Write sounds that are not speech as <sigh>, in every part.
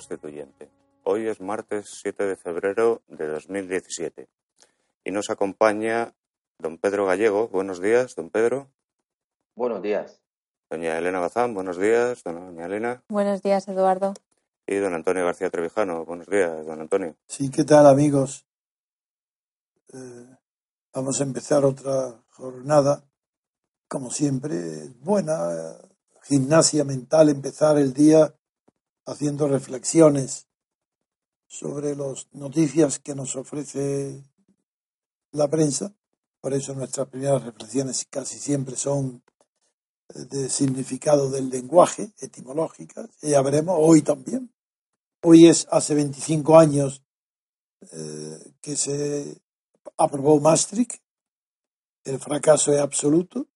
Constituyente. Hoy es martes 7 de febrero de 2017 y nos acompaña don Pedro Gallego. Buenos días, don Pedro. Buenos días. Doña Elena Bazán, buenos días, doña Elena. Buenos días, Eduardo. Y don Antonio García Trevijano. Buenos días, don Antonio. Sí, ¿qué tal, amigos? Eh, vamos a empezar otra jornada, como siempre, buena, gimnasia mental, empezar el día haciendo reflexiones sobre las noticias que nos ofrece la prensa. Por eso nuestras primeras reflexiones casi siempre son de significado del lenguaje, etimológicas. Ya veremos, hoy también. Hoy es hace 25 años eh, que se aprobó Maastricht. El fracaso es absoluto.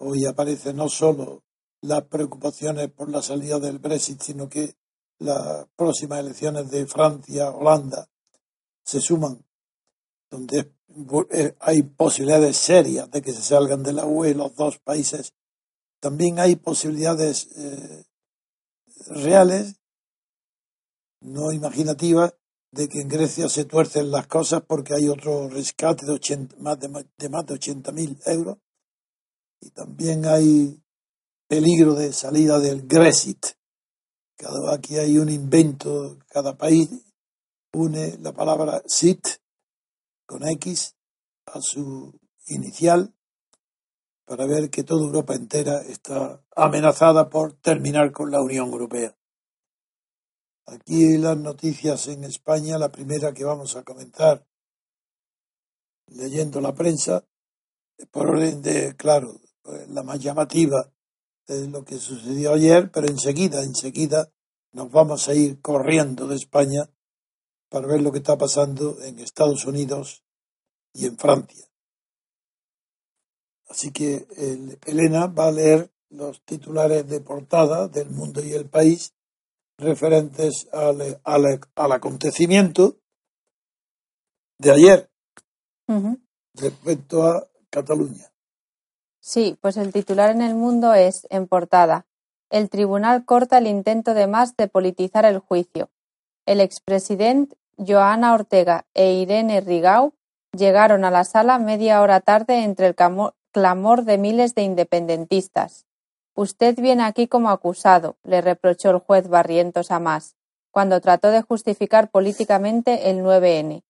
Hoy aparece no solo las preocupaciones por la salida del Brexit, sino que las próximas elecciones de Francia, Holanda, se suman, donde eh, hay posibilidades serias de que se salgan de la UE los dos países. También hay posibilidades eh, reales, no imaginativas, de que en Grecia se tuercen las cosas porque hay otro rescate de, 80, más de, de más de 80.000 euros. Y también hay peligro de salida del Grexit. Cada, aquí hay un invento, cada país une la palabra sit con X a su inicial para ver que toda Europa entera está amenazada por terminar con la Unión Europea. Aquí las noticias en España, la primera que vamos a comenzar leyendo la prensa, por orden de, claro, la más llamativa es lo que sucedió ayer, pero enseguida, enseguida nos vamos a ir corriendo de España para ver lo que está pasando en Estados Unidos y en Francia. Así que Elena va a leer los titulares de portada del mundo y el país referentes al, al, acontecimiento de ayer respecto a Cataluña. Sí, pues el titular en el mundo es, en portada, El tribunal corta el intento de más de politizar el juicio. El expresidente Joana Ortega e Irene Rigau llegaron a la sala media hora tarde entre el clamor de miles de independentistas. Usted viene aquí como acusado, le reprochó el juez Barrientos a Más, cuando trató de justificar políticamente el 9N.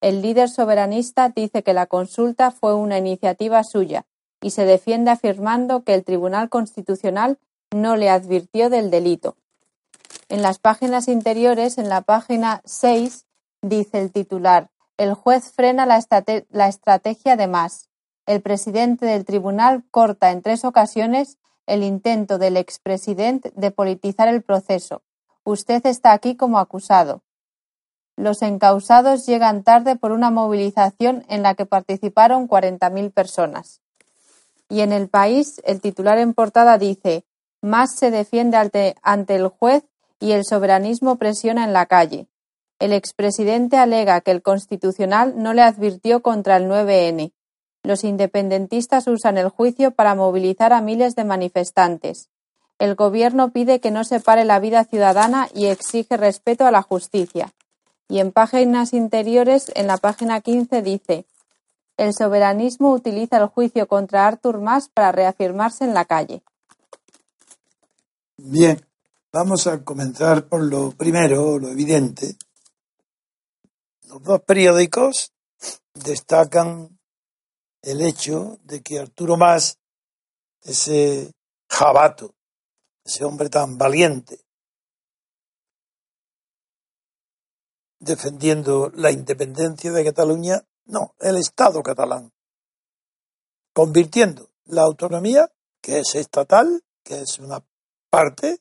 El líder soberanista dice que la consulta fue una iniciativa suya y se defiende afirmando que el Tribunal Constitucional no le advirtió del delito. En las páginas interiores, en la página 6, dice el titular, el juez frena la, la estrategia de más. El presidente del tribunal corta en tres ocasiones el intento del expresidente de politizar el proceso, Usted está aquí como acusado. Los encausados llegan tarde por una movilización en la que participaron 40.000 personas. Y en el país, el titular en portada dice, más se defiende ante, el juez y el soberanismo presiona en la calle. El expresidente alega que el Constitucional no le advirtió contra el 9N. Los independentistas usan el juicio para movilizar a miles de manifestantes. El Gobierno pide que no se pare la vida ciudadana y exige respeto a la justicia. Y en páginas interiores, en la página 15 dice, el soberanismo utiliza el juicio contra Artur Mas para reafirmarse en la calle. Bien, vamos a comenzar por lo primero, lo evidente. Los dos periódicos destacan el hecho de que Arturo Mas, ese jabato, ese hombre tan valiente, defendiendo la independencia de Cataluña, no, el Estado catalán, convirtiendo la autonomía, que es estatal, que es una parte,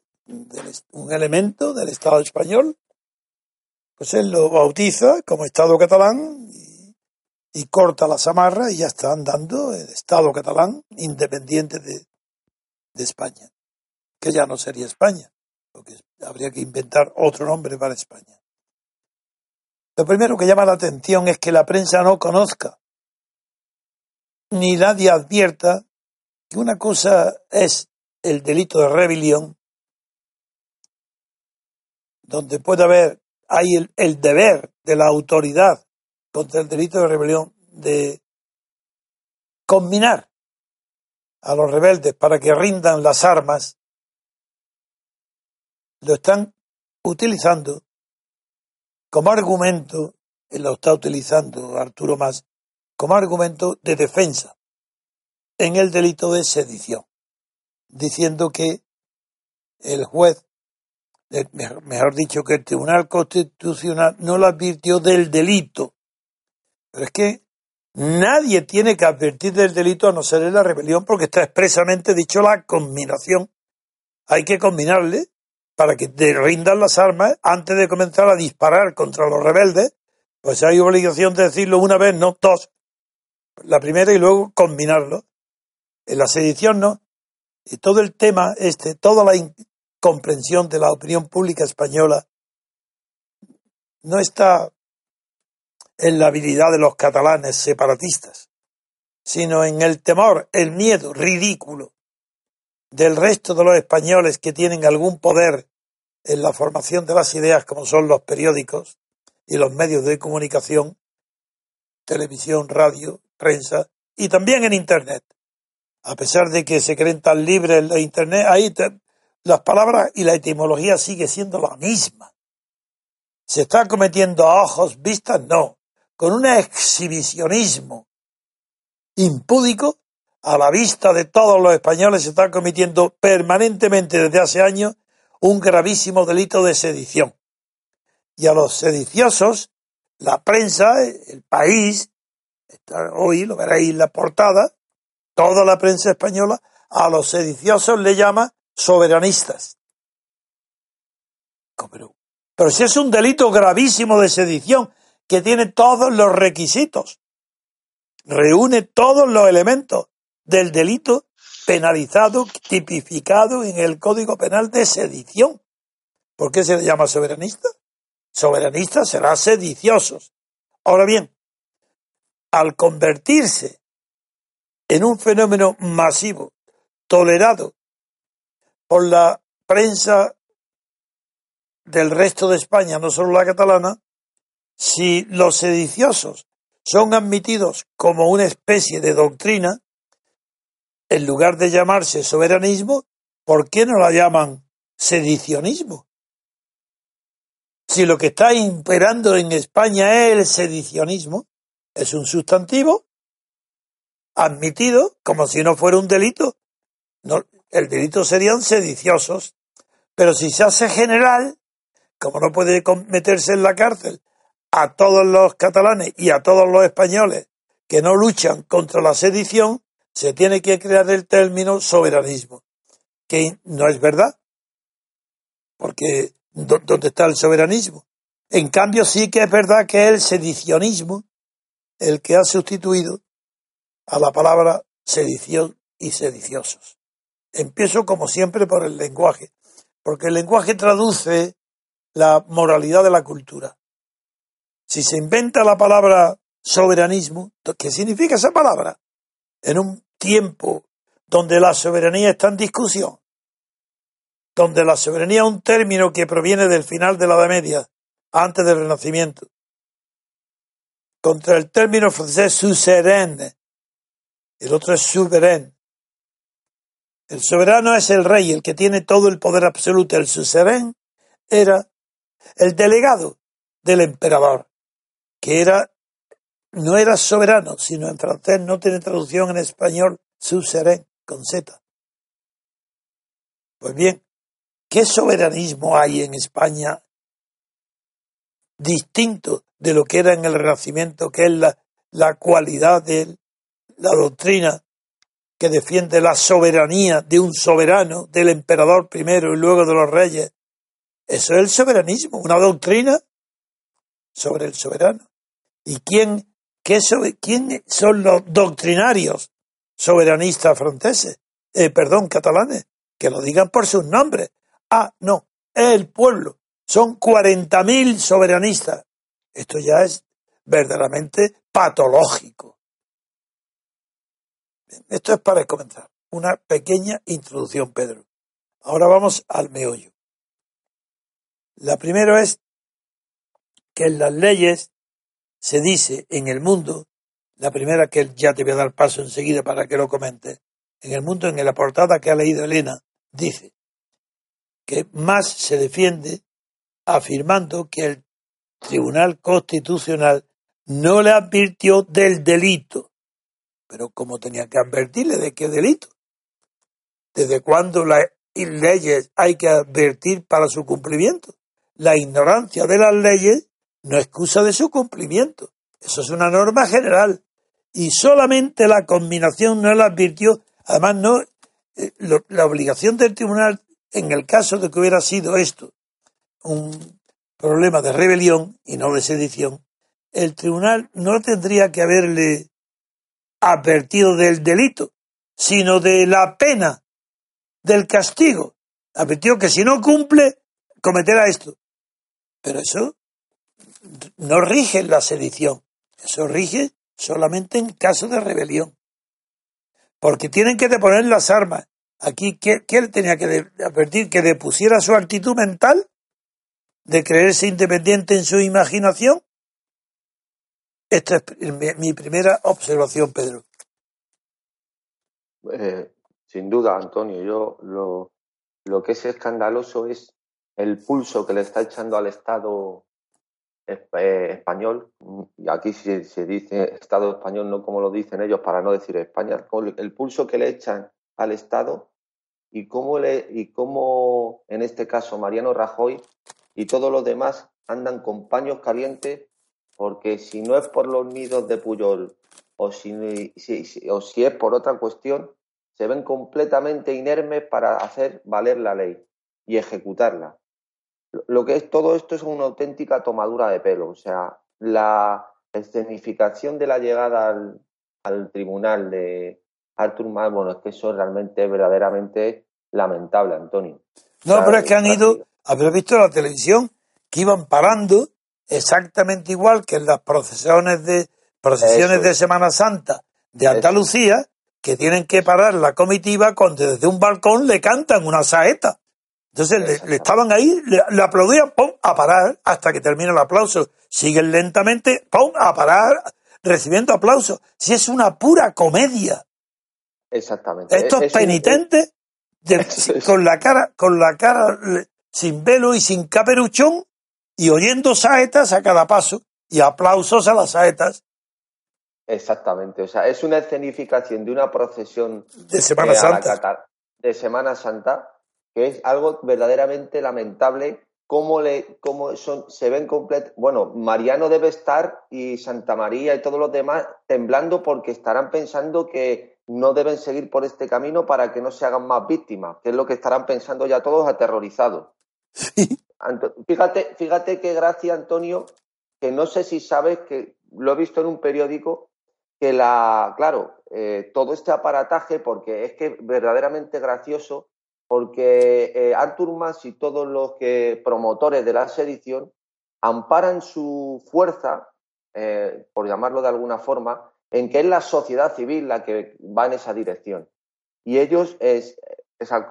un elemento del Estado español, pues él lo bautiza como Estado catalán y, corta la samarra y ya está andando el Estado catalán independiente de, de España, que ya no sería España, porque habría que inventar otro nombre para España. Lo primero que llama la atención es que la prensa no conozca ni nadie advierta que una cosa es el delito de rebelión, donde puede haber, hay el, deber de la autoridad contra el delito de rebelión de combinar a los rebeldes para que rindan las armas, lo están utilizando como argumento, él lo está utilizando Arturo Más, como argumento de defensa en el delito de sedición, diciendo que el juez, eh, mejor dicho, que el Tribunal Constitucional no lo advirtió del delito. Pero es que nadie tiene que advertir del delito a no ser en la rebelión porque está expresamente dicho la combinación. Hay que combinarle para que te rindan las armas antes de comenzar a disparar contra los rebeldes, pues hay obligación de decirlo una vez, no dos. La primera y luego combinarlo. En la sedición no. Y todo el tema este, toda la incomprensión de la opinión pública española no está en la habilidad de los catalanes separatistas, sino en el temor, el miedo ridículo del resto de los españoles que tienen algún poder en la formación de las ideas, como son los periódicos y los medios de comunicación, televisión, radio, prensa y también en Internet. A pesar de que se creen tan libres en Internet, ahí las palabras y la etimología sigue siendo la misma. ¿Se está cometiendo a ojos vistas? No. Con un exhibicionismo impúdico a la vista de todos los españoles se está cometiendo permanentemente desde hace años un gravísimo delito de sedición. Y a los sediciosos, la prensa, el país, hoy lo veréis en la portada, toda la prensa española, a los sediciosos le llama soberanistas. Pero, pero si es un delito gravísimo de sedición que tiene todos los requisitos, reúne todos los elementos, del delito penalizado, tipificado en el Código Penal de sedición. ¿Por qué se le llama soberanista? Soberanista será sediciosos. Ahora bien, al convertirse en un fenómeno masivo, tolerado por la prensa del resto de España, no solo la catalana, si los sediciosos son admitidos como una especie de doctrina, en lugar de llamarse soberanismo, ¿por qué no la llaman sedicionismo? Si lo que está imperando en España es el sedicionismo, es un sustantivo admitido como si no fuera un delito. No, el delito serían sediciosos. Pero si se hace general, como no puede meterse en la cárcel a todos los catalanes y a todos los españoles que no luchan contra la sedición, se tiene que crear el término soberanismo, que no es verdad, porque donde está el soberanismo. En cambio, sí que es verdad que es el sedicionismo el que ha sustituido a la palabra sedición y sediciosos. Empiezo como siempre por el lenguaje, porque el lenguaje traduce la moralidad de la cultura. Si se inventa la palabra soberanismo, ¿qué significa esa palabra? En un tiempo donde la soberanía está en discusión, donde la soberanía es un término que proviene del final de la Edad Media, antes del Renacimiento, contra el término francés suzerain, el otro es souverain. El soberano es el rey, el que tiene todo el poder absoluto. El suzerain era el delegado del emperador, que era no era soberano, sino en francés no tiene traducción en español, suzerain, con Z. Pues bien, ¿qué soberanismo hay en España distinto de lo que era en el Renacimiento, que es la, la cualidad de la doctrina que defiende la soberanía de un soberano, del emperador primero y luego de los reyes. Eso es el soberanismo, una doctrina sobre el soberano. ¿Y quién, qué quién son los doctrinarios soberanistas franceses? Eh, perdón, catalanes, que lo digan por sus nombres. Ah, no, es el pueblo. Son 40.000 soberanistas. Esto ya es verdaderamente patológico. Esto es para comenzar. Una pequeña introducción, Pedro. Ahora vamos al meollo. La primera es que en las leyes se dice en el mundo, la primera que ya te voy a dar paso enseguida para que lo comentes, en el mundo, en la portada que ha leído Elena, dice que más se defiende afirmando que el Tribunal Constitucional no le advirtió del delito. Pero ¿cómo tenía que advertirle de qué delito? ¿Desde cuándo las leyes hay que advertir para su cumplimiento? La ignorancia de las leyes no excusa de su cumplimiento. Eso es una norma general. Y solamente la combinación no la advirtió. Además, no, eh, la obligación del tribunal, en el caso de que hubiera sido esto, un problema de rebelión y no de sedición, el tribunal no tendría que haberle advertido del delito, sino de la pena, del castigo. Advirtió que si no cumple, cometerá esto. Pero eso no rige la sedición, eso rige solamente en caso de rebelión. Porque tienen que deponer las armas. Aquí, ¿qué, qué tenía que advertir? Que depusiera su actitud mental de creerse independiente en su imaginación? Esta es mi, primera observación, Pedro. Eh, sin duda, Antonio, yo lo, lo que es escandaloso es el pulso que le está echando al Estado español, y aquí se, se, dice Estado español, no como lo dicen ellos, para no decir España, el pulso que le echan al Estado y cómo, le, y cómo en este caso Mariano Rajoy y todos los demás andan con paños calientes porque si no es por los nidos de Puyol o si, o si es por otra cuestión, se ven completamente inermes para hacer valer la ley y ejecutarla. Lo que es todo esto es una auténtica tomadura de pelo. O sea, la escenificación de la llegada al, al tribunal de Artur Mas, bueno, es que eso realmente es verdaderamente lamentable, Antonio. No, pero es que han ido, Habéis visto la televisión que iban parando exactamente igual que en las procesiones de procesiones de Semana Santa de Andalucía, que tienen que parar la comitiva cuando desde un balcón le cantan una saeta. Entonces le, estaban ahí, le, aplaudían, ¡pum! a parar hasta que termina el aplauso. Siguen lentamente, ¡pum! a parar, recibiendo aplausos. Si es una pura comedia. Exactamente. Estos penitentes, <laughs> con la cara, con la cara sin velo y sin caperuchón, y oyendo saetas a cada paso, y aplausos a las saetas. Exactamente, o sea, es una escenificación de una procesión de Semana Santa. de Semana Santa, que es algo verdaderamente lamentable cómo le cómo son se ven completos bueno Mariano debe estar y Santa María y todos los demás temblando porque estarán pensando que no deben seguir por este camino para que no se hagan más víctimas que es lo que estarán pensando ya todos aterrorizados. Fíjate, fíjate qué gracia, Antonio, que no sé si sabes que lo he visto en un periódico que la, claro, eh, todo este aparataje, porque es que verdaderamente gracioso, porque eh, Artur Mas y todos los que promotores de la sedición amparan su fuerza, eh, por llamarlo de alguna forma, en que es la sociedad civil la que va en esa dirección. Y ellos, es,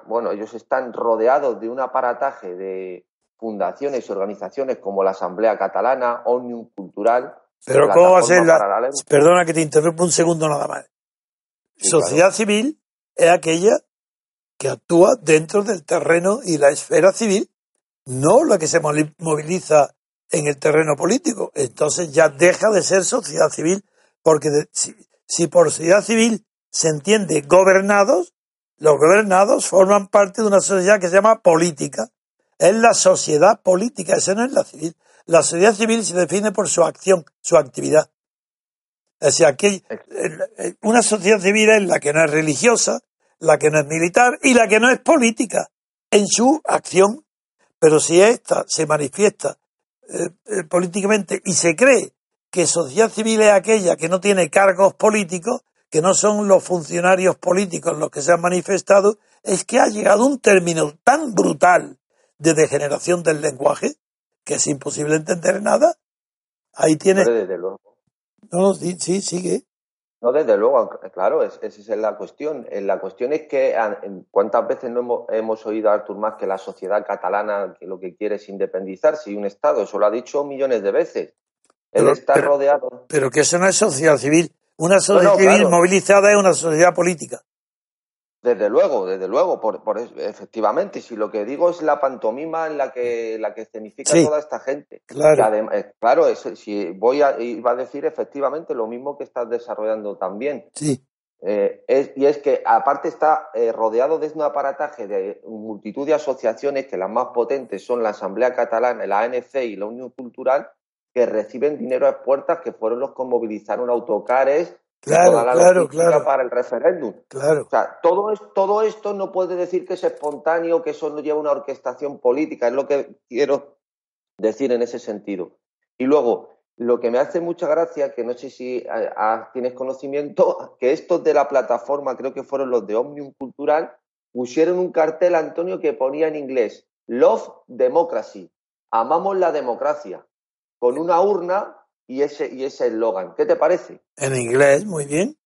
bueno, ellos están rodeados de un aparataje de fundaciones y organizaciones como la Asamblea Catalana, Omnium Cultural. Pero ¿cómo va a ser la... Perdona que te interrumpa un segundo nada más. Sociedad civil es aquella que actúa dentro del terreno y la esfera civil, no la que se moviliza en el terreno político. Entonces ya deja de ser sociedad civil, porque si, por sociedad civil se entiende gobernados, los gobernados forman parte de una sociedad que se llama política. Es la sociedad política, esa no es la civil. La sociedad civil se define por su acción, su actividad. O sea, que una sociedad civil es la que no es religiosa, la que no es militar y la que no es política en su acción. Pero si ésta se manifiesta eh, eh, políticamente y se cree que sociedad civil es aquella que no tiene cargos políticos, que no son los funcionarios políticos los que se han manifestado, es que ha llegado un término tan brutal de degeneración del lenguaje que es imposible entender nada. Ahí tiene. No, sí, sí, sigue. No, desde luego, claro, esa es la cuestión. Eh, la cuestión es que cuántas veces no hemos, oído a Artur Mas que la sociedad catalana que lo que quiere es independizarse y un Estado, eso lo ha dicho millones de veces. Él está rodeado. Pero que eso no es sociedad civil. Una sociedad civil movilizada es una sociedad política. Desde luego, desde luego, por, por, efectivamente, si lo que digo es la pantomima en la que la que escenifica toda esta gente. Claro, eh, claro si voy a, iba a decir efectivamente lo mismo que estás desarrollando también. Sí. Eh, y es que aparte está eh, rodeado de un aparataje de multitud de asociaciones que las más potentes son la Asamblea Catalana, la ANC y la Unión Cultural, que reciben dinero a puertas que fueron los que movilizaron autocares claro, claro, claro. para el referéndum. Claro. O sea, todo, es, todo esto no puede decir que es espontáneo, que eso no lleva una orquestación política, es lo que quiero decir en ese sentido. Y luego, lo que me hace mucha gracia, que no sé si eh, tienes conocimiento, <laughs> que estos de la plataforma, creo que fueron los de Omnium Cultural, pusieron un cartel, Antonio, que ponía en inglés, Love Democracy, amamos la democracia, con una urna y ese y ese eslogan. ¿Qué te parece? En inglés, muy bien.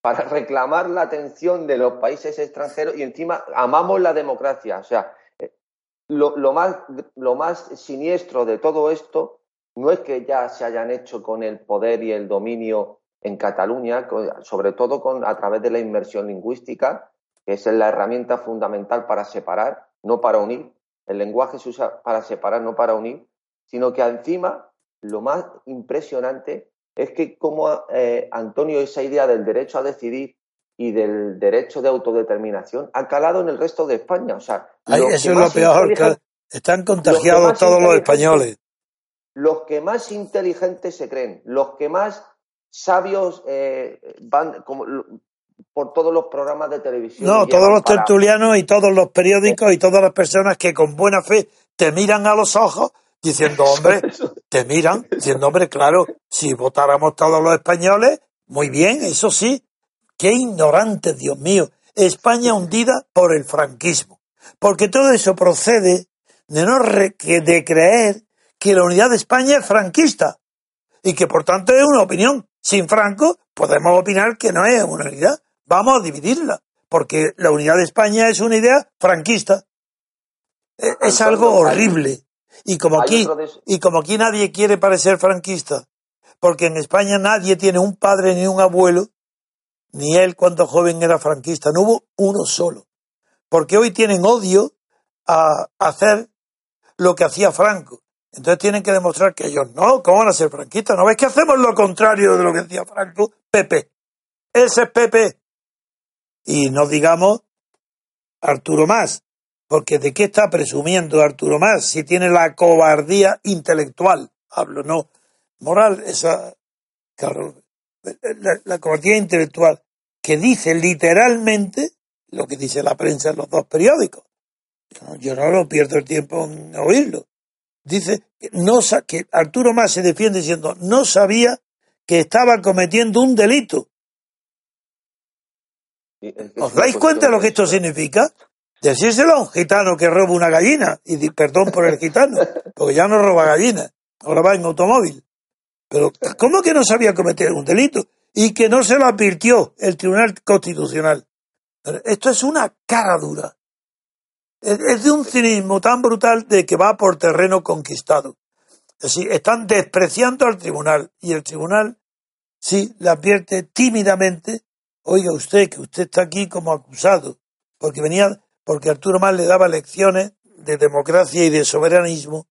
para reclamar la atención de los países extranjeros y encima amamos la democracia. O sea, eh, lo, lo, más, lo más siniestro de todo esto no es que ya se hayan hecho con el poder y el dominio en Cataluña, sobre todo con, a través de la inmersión lingüística, que es la herramienta fundamental para separar, no para unir. El lenguaje se usa para separar, no para unir, sino que encima lo más impresionante es que como eh, Antonio esa idea del derecho a decidir y del derecho de autodeterminación ha calado en el resto de España. O sea, eso es lo peor, que están contagiados todos los españoles. Los que más inteligentes se creen, los que más sabios eh, van como, por todos los programas de televisión. No, todos los tertulianos y todos los periódicos y todas las personas que con buena fe te miran a los ojos diciendo, hombre, <laughs> te miran, diciendo, hombre, claro, si votáramos todos los españoles, muy bien, eso sí, qué ignorante, Dios mío, España hundida por el franquismo, porque todo eso procede de, no de creer que la unidad de España es franquista y que por tanto es una opinión. Sin Franco podemos opinar que no es una unidad, vamos a dividirla, porque la unidad de España es una idea franquista. E, es algo horrible. Y como aquí, y como aquí nadie quiere parecer franquista, porque en España nadie tiene un padre ni un abuelo, ni él cuando joven era franquista, no hubo uno solo. Porque hoy tienen odio a hacer lo que hacía Franco. Entonces tienen que demostrar que ellos no, ¿cómo van a ser franquistas? ¿No ves que hacemos lo contrario de lo que hacía Franco? Pepe. Ese es Pepe. Y no digamos Arturo Más, porque ¿de qué está presumiendo Arturo Más si tiene la cobardía intelectual? Hablo, no moral, esa, la, cobardía intelectual que dice literalmente lo que dice la prensa en los dos periódicos. Yo no lo pierdo el tiempo en oírlo. Dice que, no, que Arturo Más se defiende diciendo no sabía que estaba cometiendo un delito. ¿Os dais cuenta de lo que esto significa? Decírselo a un gitano que roba una gallina, y perdón por el gitano, porque ya no roba gallinas, ahora va en automóvil. Pero, ¿cómo que no sabía cometer un delito? Y que no se lo advirtió el Tribunal Constitucional. Esto es una cara dura. Es de un cinismo tan brutal de que va por terreno conquistado. Es decir, están despreciando al tribunal y el tribunal sí le advierte tímidamente, oiga usted que usted está aquí como acusado, porque venía, porque Arturo Más le daba lecciones de democracia y de soberanismo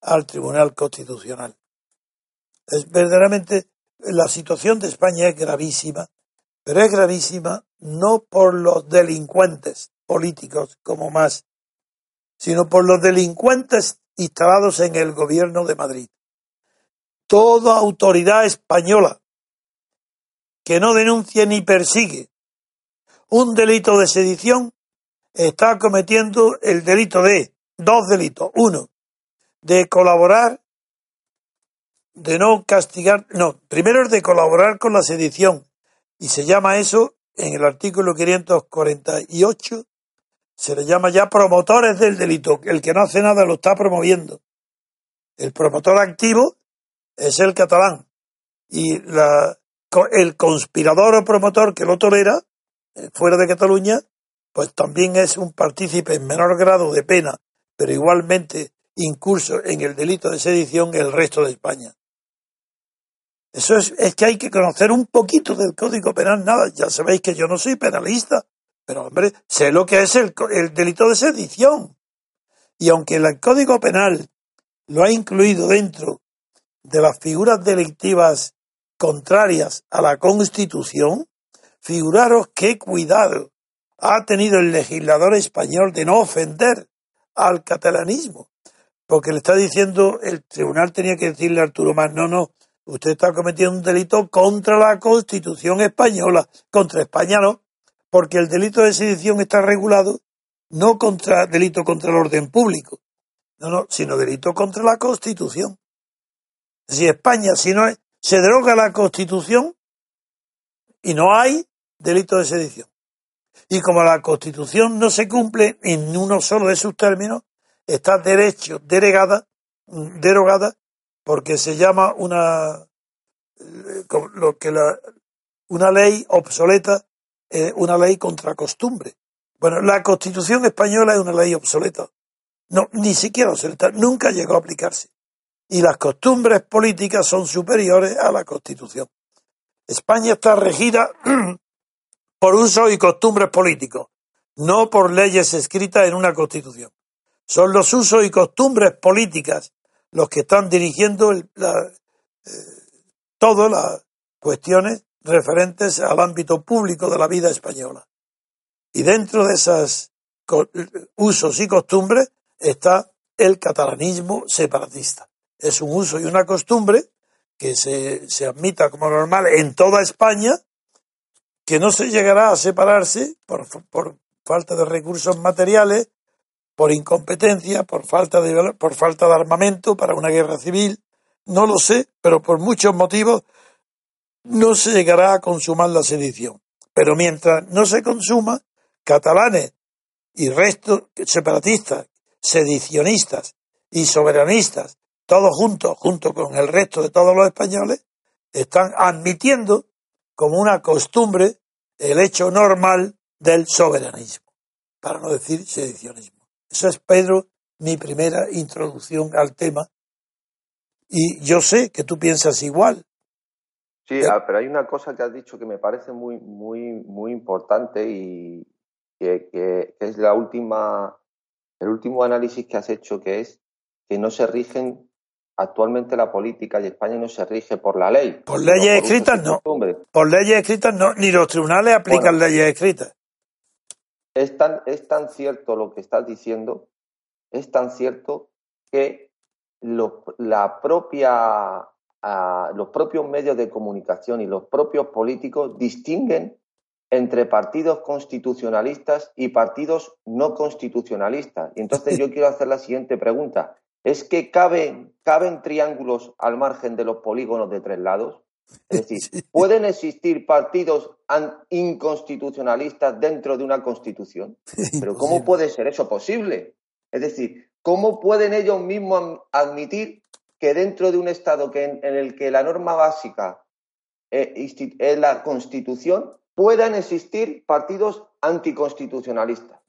al Tribunal Constitucional. Es verdaderamente la situación de España es gravísima, pero es gravísima no por los delincuentes políticos como más, sino por los delincuentes instalados en el gobierno de Madrid. Toda autoridad española que no denuncie ni persigue un delito de sedición está cometiendo el delito de dos delitos. Uno, de colaborar, de no castigar, no, primero es de colaborar con la sedición y se llama eso en el artículo 548 se le llama ya promotores del delito. El que no hace nada lo está promoviendo. El promotor activo es el catalán. Y la, el conspirador o promotor que lo tolera, eh, fuera de Cataluña, pues también es un partícipe en menor grado de pena, pero igualmente incurso en el delito de sedición el resto de España. Eso es, es que hay que conocer un poquito del Código Penal, nada, ya sabéis que yo no soy penalista, pero hombre, sé lo que es el, delito de sedición. Y aunque el Código Penal lo ha incluido dentro de las figuras delictivas contrarias a la Constitución, figuraros qué cuidado ha tenido el legislador español de no ofender al catalanismo. Porque le está diciendo, el tribunal tenía que decirle a Arturo Más, no, no, usted está cometiendo un delito contra la Constitución española, contra España no, porque el delito de sedición está regulado no contra delito contra el orden público, no, no, sino delito contra la Constitución. Si España, si no se deroga la Constitución y no hay delito de sedición. Y como la Constitución no se cumple en uno solo de sus términos, está derecho derogada, derogada porque se llama una eh, lo que la, una ley obsoleta una ley contra costumbre. Bueno, la Constitución española es una ley obsoleta. No, ni siquiera obsoleta, nunca llegó a aplicarse. Y las costumbres políticas son superiores a la Constitución. España está regida <clears throat> por usos y costumbres políticos, no por leyes escritas en una Constitución. Son los usos y costumbres políticas los que están dirigiendo eh, todas las cuestiones referentes al ámbito público de la vida española. Y dentro de esos usos y costumbres está el catalanismo separatista. Es un uso y una costumbre que se, se admita como normal en toda España, que no se llegará a separarse por, falta de recursos materiales, por incompetencia, por falta de, por falta de armamento para una guerra civil, no lo sé, pero por muchos motivos no se llegará a consumar la sedición. Pero mientras no se consuma, catalanes y resto separatistas, sedicionistas y soberanistas, todos juntos, junto con el resto de todos los españoles, están admitiendo como una costumbre el hecho normal del soberanismo, para no decir sedicionismo. Eso es, Pedro, mi primera introducción al tema. Y yo sé que tú piensas igual, Sí, ah, pero hay una cosa que has dicho que me parece muy, muy, muy importante y que, es la última, el último análisis que has hecho, que es que no se rigen actualmente la política y España no se rige por la ley. Por leyes escritas no. Por leyes escritas no, ni los tribunales aplican leyes escritas. Es tan, es tan cierto lo que estás diciendo, es tan cierto que la propia los propios medios de comunicación y los propios políticos distinguen entre partidos constitucionalistas y partidos no constitucionalistas. Y entonces yo <laughs> quiero hacer la siguiente pregunta. ¿Es que caben, caben triángulos al margen de los polígonos de tres lados? Es <laughs> decir, ¿pueden existir partidos inconstitucionalistas dentro de una constitución? <laughs> Pero ¿cómo puede ser eso posible? Es decir, ¿cómo pueden ellos mismos admitir que dentro de un Estado que en, el que la norma básica eh, es la Constitución, puedan existir partidos anticonstitucionalistas?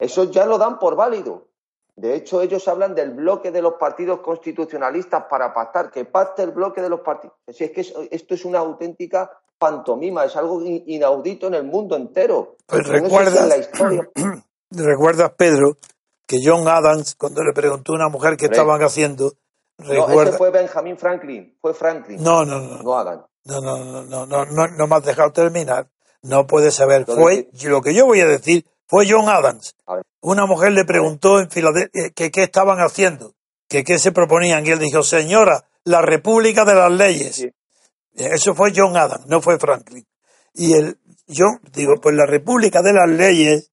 Eso ya lo dan por válido. De hecho, ellos hablan del bloque de los partidos constitucionalistas para pactar, que pacte el bloque de los partidos. Si es que esto es una auténtica pantomima, es algo inaudito en el mundo entero. Pues recuerdas, <clears throat> recuerdas, Pedro, que John Adams, cuando le preguntó a una mujer qué estaban haciendo, no, ese fue Benjamin Franklin, fue Franklin. No, no, no. No Adams. No, no, no, no, no, no, no me has dejado terminar. No puedes saber. Fue, lo que yo voy a decir, fue John Adams. Una mujer le preguntó en Filadelfia eh, que qué estaban haciendo, que qué se proponían, y él dijo, señora, la república de las leyes. Eso fue John Adams, no fue Franklin. Y el, yo digo, pues la república de las leyes,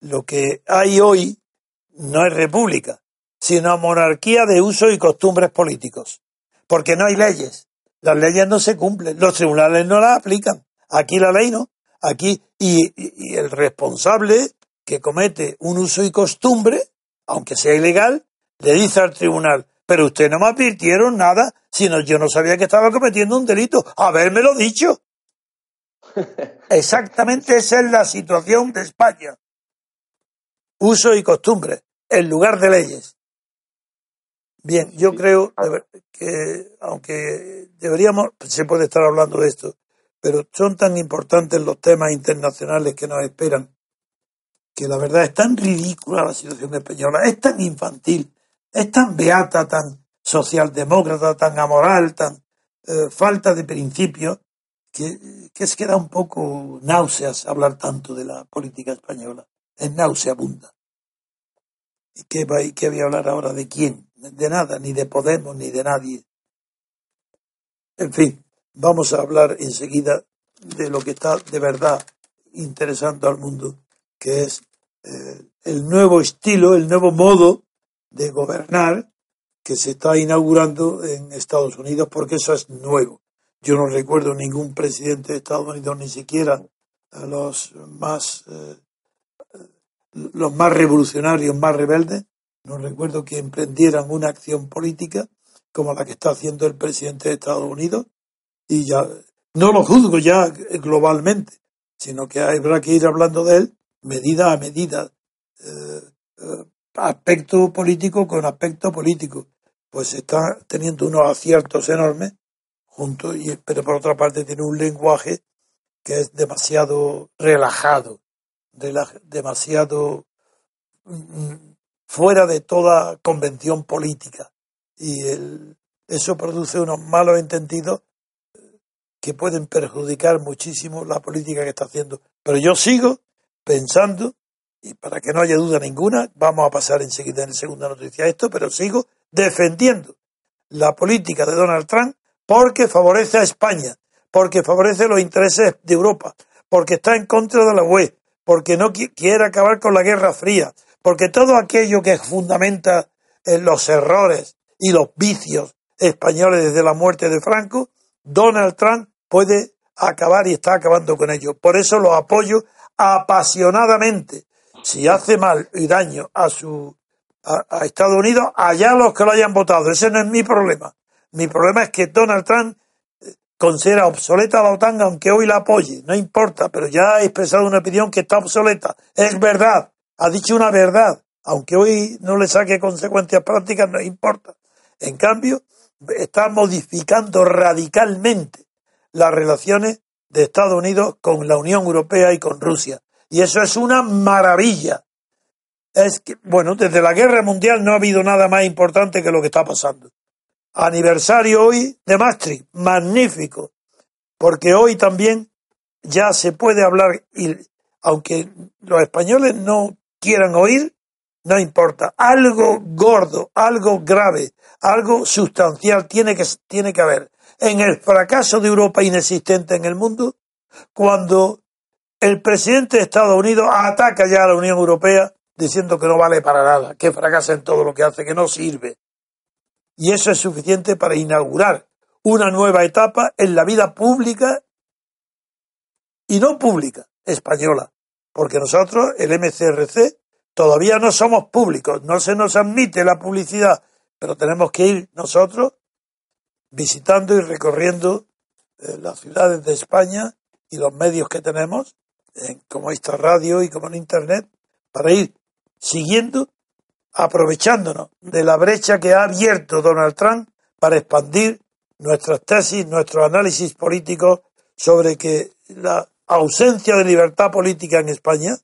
lo que hay hoy no es república, sino monarquía de uso y costumbres políticos. Porque no hay leyes. Las leyes no se cumplen, los tribunales no las aplican. Aquí la ley no. Aquí, y, el responsable que comete un uso y costumbre, aunque sea ilegal, le dice al tribunal, pero usted no me advirtieron nada, sino yo no sabía que estaba cometiendo un delito. Habérmelo dicho. <laughs> Exactamente esa es la situación de España. Uso y costumbre, en lugar de leyes. Bien, yo creo que, aunque deberíamos, se puede estar hablando de esto, pero son tan importantes los temas internacionales que nos esperan, que la verdad es tan ridícula la situación española, es tan infantil, es tan beata, tan socialdemócrata, tan amoral, tan eh, falta de principios, que, que es que da un poco náuseas hablar tanto de la política española. Es nauseabunda. ¿Y qué, qué voy a hablar ahora de quién? De nada, ni de Podemos, ni de nadie. En fin, vamos a hablar enseguida de lo que está de verdad interesando al mundo, que es eh, el nuevo estilo, el nuevo modo de gobernar que se está inaugurando en Estados Unidos, porque eso es nuevo. Yo no recuerdo ningún presidente de Estados Unidos, ni siquiera a los más eh, los más revolucionarios, más rebeldes, no recuerdo que emprendieran una acción política como la que está haciendo el presidente de Estados Unidos, y ya no lo juzgo ya globalmente, sino que habrá que ir hablando de él medida a medida, eh, eh, aspecto político con aspecto político. Pues está teniendo unos aciertos enormes, junto, y, pero por otra parte tiene un lenguaje que es demasiado relajado, demasiado mm, fuera de toda convención política. Y eso produce unos malos entendidos que pueden perjudicar muchísimo la política que está haciendo. Pero yo sigo pensando, y para que no haya duda ninguna, vamos a pasar enseguida en la segunda noticia esto, pero sigo defendiendo la política de Donald Trump porque favorece a España, porque favorece los intereses de Europa, porque está en contra de la UE, porque no quiere acabar con la Guerra Fría, porque todo aquello que fundamenta en los errores y los vicios españoles desde la muerte de Franco, Donald Trump puede acabar y está acabando con ello. Por eso lo apoyo apasionadamente. Si hace mal y daño a su a, Estados Unidos, allá los que lo hayan votado. Ese no es mi problema. Mi problema es que Donald Trump eh, considera obsoleta la OTAN aunque hoy la apoye. No importa, pero ya ha expresado una opinión que está obsoleta. Es verdad. Ha dicho una verdad. Aunque hoy no le saque consecuencias prácticas, no importa. En cambio, está modificando radicalmente las relaciones de Estados Unidos con la Unión Europea y con Rusia. Y eso es una maravilla. Es que, bueno, desde la guerra mundial no ha habido nada más importante que lo que está pasando. Aniversario hoy de Maastricht, magnífico, porque hoy también ya se puede hablar, y aunque los españoles no quieran oír, no importa. Algo gordo, algo grave, algo sustancial tiene que, tiene que haber en el fracaso de Europa inexistente en el mundo, cuando el presidente de Estados Unidos ataca ya a la Unión Europea diciendo que no vale para nada, que fracasa en todo lo que hace, que no sirve. Y eso es suficiente para inaugurar una nueva etapa en la vida pública y no pública española, porque nosotros, el MCRC, todavía no somos públicos, no se nos admite la publicidad, pero tenemos que ir nosotros visitando y recorriendo eh, las ciudades de España y los medios que tenemos, como esta radio y como en Internet, para ir siguiendo, aprovechándonos de la brecha que ha abierto Donald Trump para expandir nuestras tesis, nuestros análisis políticos sobre que la ausencia de libertad política en España,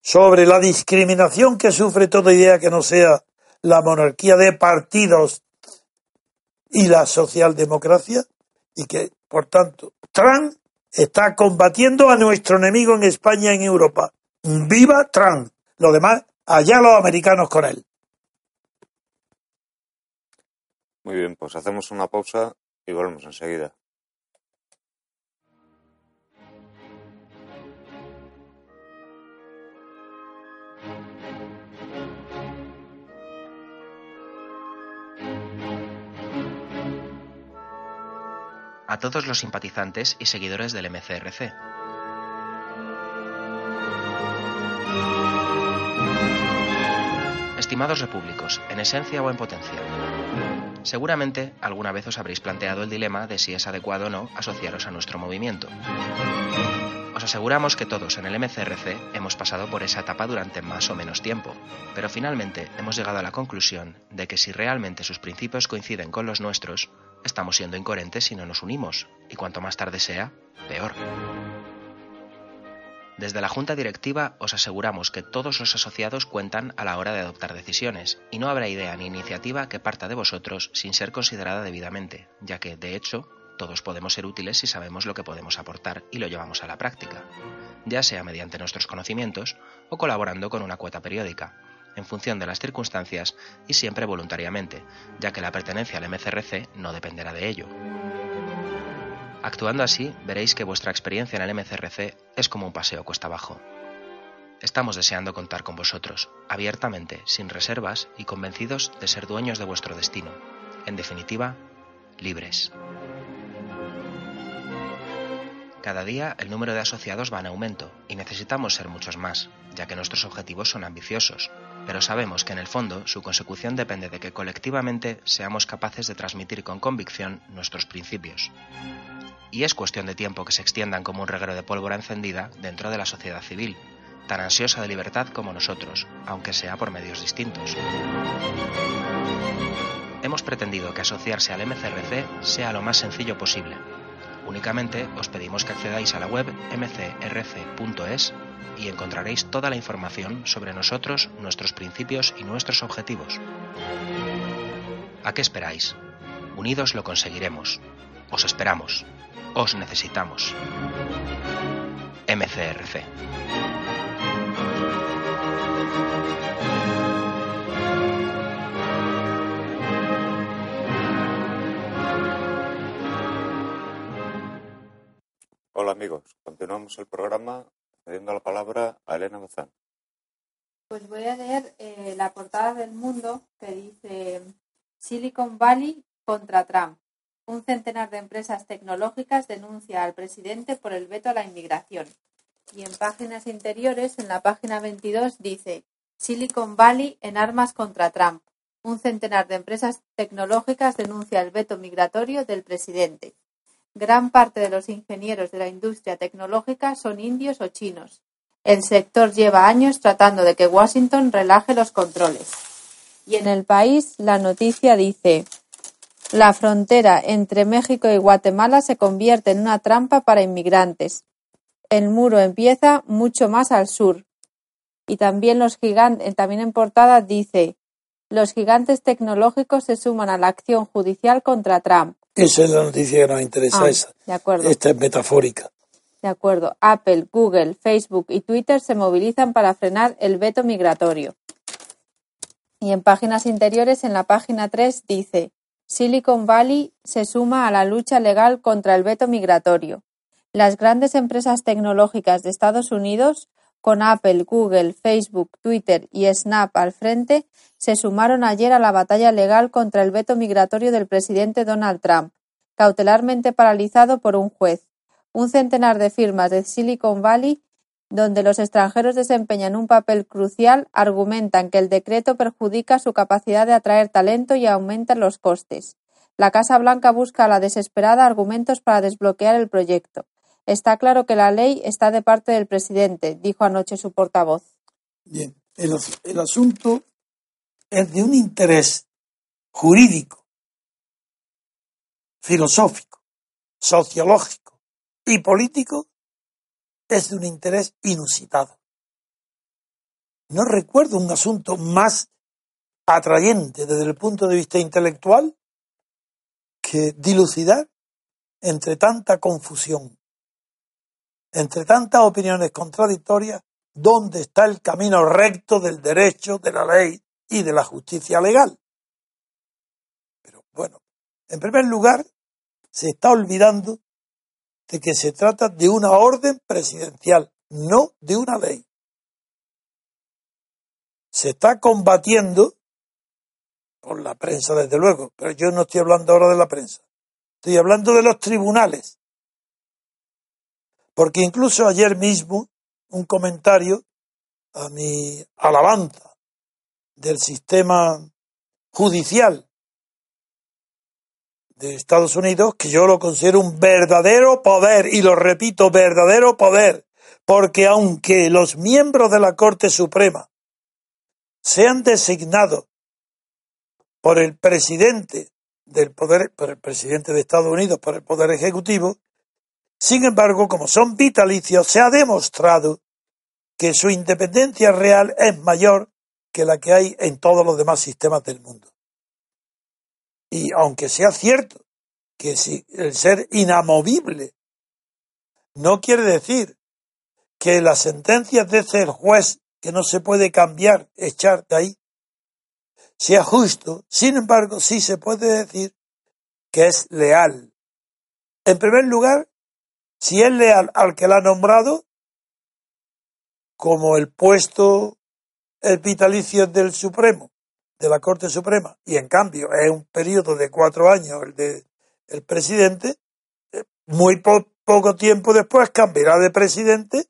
sobre la discriminación que sufre toda idea que no sea la monarquía de partidos y la socialdemocracia, y que, por tanto, Trump está combatiendo a nuestro enemigo en España y en Europa. ¡Viva Trump! Lo demás, allá los americanos con él. Muy bien, pues hacemos una pausa y volvemos enseguida. A todos los simpatizantes y seguidores del MCRC. Estimados repúblicos, en esencia o en potencia. Seguramente alguna vez os habréis planteado el dilema de si es adecuado o no asociaros a nuestro movimiento. Os aseguramos que todos en el MCRC hemos pasado por esa etapa durante más o menos tiempo, pero finalmente hemos llegado a la conclusión de que si realmente sus principios coinciden con los nuestros, estamos siendo incoherentes si no nos unimos, y cuanto más tarde sea, peor. Desde la Junta Directiva os aseguramos que todos los asociados cuentan a la hora de adoptar decisiones, y no habrá idea ni iniciativa que parta de vosotros sin ser considerada debidamente, ya que, de hecho, todos podemos ser útiles si sabemos lo que podemos aportar y lo llevamos a la práctica, ya sea mediante nuestros conocimientos o colaborando con una cuota periódica, en función de las circunstancias y siempre voluntariamente, ya que la pertenencia al MCRC no dependerá de ello. Actuando así, veréis que vuestra experiencia en el MCRC es como un paseo cuesta abajo. Estamos deseando contar con vosotros, abiertamente, sin reservas y convencidos de ser dueños de vuestro destino. En definitiva, libres. Cada día el número de asociados va en aumento y necesitamos ser muchos más, ya que nuestros objetivos son ambiciosos, pero sabemos que en el fondo su consecución depende de que colectivamente seamos capaces de transmitir con convicción nuestros principios y es cuestión de tiempo que se extiendan como un reguero de pólvora encendida dentro de la sociedad civil, tan ansiosa de libertad como nosotros, aunque sea por medios distintos. Hemos pretendido que asociarse al MCRC sea lo más sencillo posible. Únicamente os pedimos que accedáis a la web mcrc.es y encontraréis toda la información sobre nosotros, nuestros principios y nuestros objetivos. ¿A qué esperáis? Unidos lo conseguiremos. Os esperamos. Os necesitamos. MCRC. Hola amigos, continuamos el programa cediendo la palabra a Elena Mezán. Pues voy a leer eh, la portada del mundo que dice Silicon Valley contra Trump. Un centenar de empresas tecnológicas denuncia al presidente por el veto a la inmigración. Y en páginas interiores, en la página 22, dice Silicon Valley en armas contra Trump. Un centenar de empresas tecnológicas denuncia el veto migratorio del presidente. Gran parte de los ingenieros de la industria tecnológica son indios o chinos. El sector lleva años tratando de que Washington relaje los controles. Y en el país, la noticia dice la frontera entre México y Guatemala se convierte en una trampa para inmigrantes. El muro empieza mucho más al sur. Y también los gigantes, también en portada dice, los gigantes tecnológicos se suman a la acción judicial contra Trump. Esa es la noticia que nos interesa, Ah, esa. de acuerdo. Esta es metafórica. De acuerdo. Apple, Google, Facebook y Twitter se movilizan para frenar el veto migratorio. Y en páginas interiores, en la página 3, dice Silicon Valley se suma a la lucha legal contra el veto migratorio. Las grandes empresas tecnológicas de Estados Unidos, con Apple, Google, Facebook, Twitter y Snap al frente, se sumaron ayer a la batalla legal contra el veto migratorio del presidente Donald Trump, cautelarmente paralizado por un juez. Un centenar de firmas de Silicon Valley donde los extranjeros desempeñan un papel crucial, argumentan que el decreto perjudica su capacidad de atraer talento y aumenta los costes. La Casa Blanca busca a la desesperada argumentos para desbloquear el proyecto. Está claro que la ley está de parte del presidente, dijo anoche su portavoz. Bien, el, el asunto es de un interés jurídico, filosófico, sociológico y político es de un interés inusitado. No recuerdo un asunto más atrayente desde el punto de vista intelectual que dilucidar entre tanta confusión, entre tantas opiniones contradictorias, dónde está el camino recto del derecho, de la ley y de la justicia legal. Pero bueno, en primer lugar, se está olvidando de que se trata de una orden presidencial, no de una ley. Se está combatiendo con la prensa, desde luego, pero yo no estoy hablando ahora de la prensa. Estoy hablando de los tribunales. Porque incluso ayer mismo un comentario a mi alabanza del sistema judicial de Estados Unidos, que yo lo considero un verdadero poder, y lo repito, verdadero poder, porque aunque los miembros de la Corte Suprema sean designados por el presidente del poder, por el presidente de Estados Unidos, por el poder ejecutivo, sin embargo, como son vitalicios, se ha demostrado que su independencia real es mayor que la que hay en todos los demás sistemas del mundo. Y aunque sea cierto que si el ser inamovible no quiere decir que las sentencias de ese juez que no se puede cambiar, echar de ahí, sea justo, sin embargo, sí se puede decir que es leal. En primer lugar, si es leal al que la ha nombrado, como el puesto el vitalicio del Supremo, de la Corte Suprema, y en cambio es un periodo de cuatro años el de el presidente, eh, muy poco tiempo después cambiará de presidente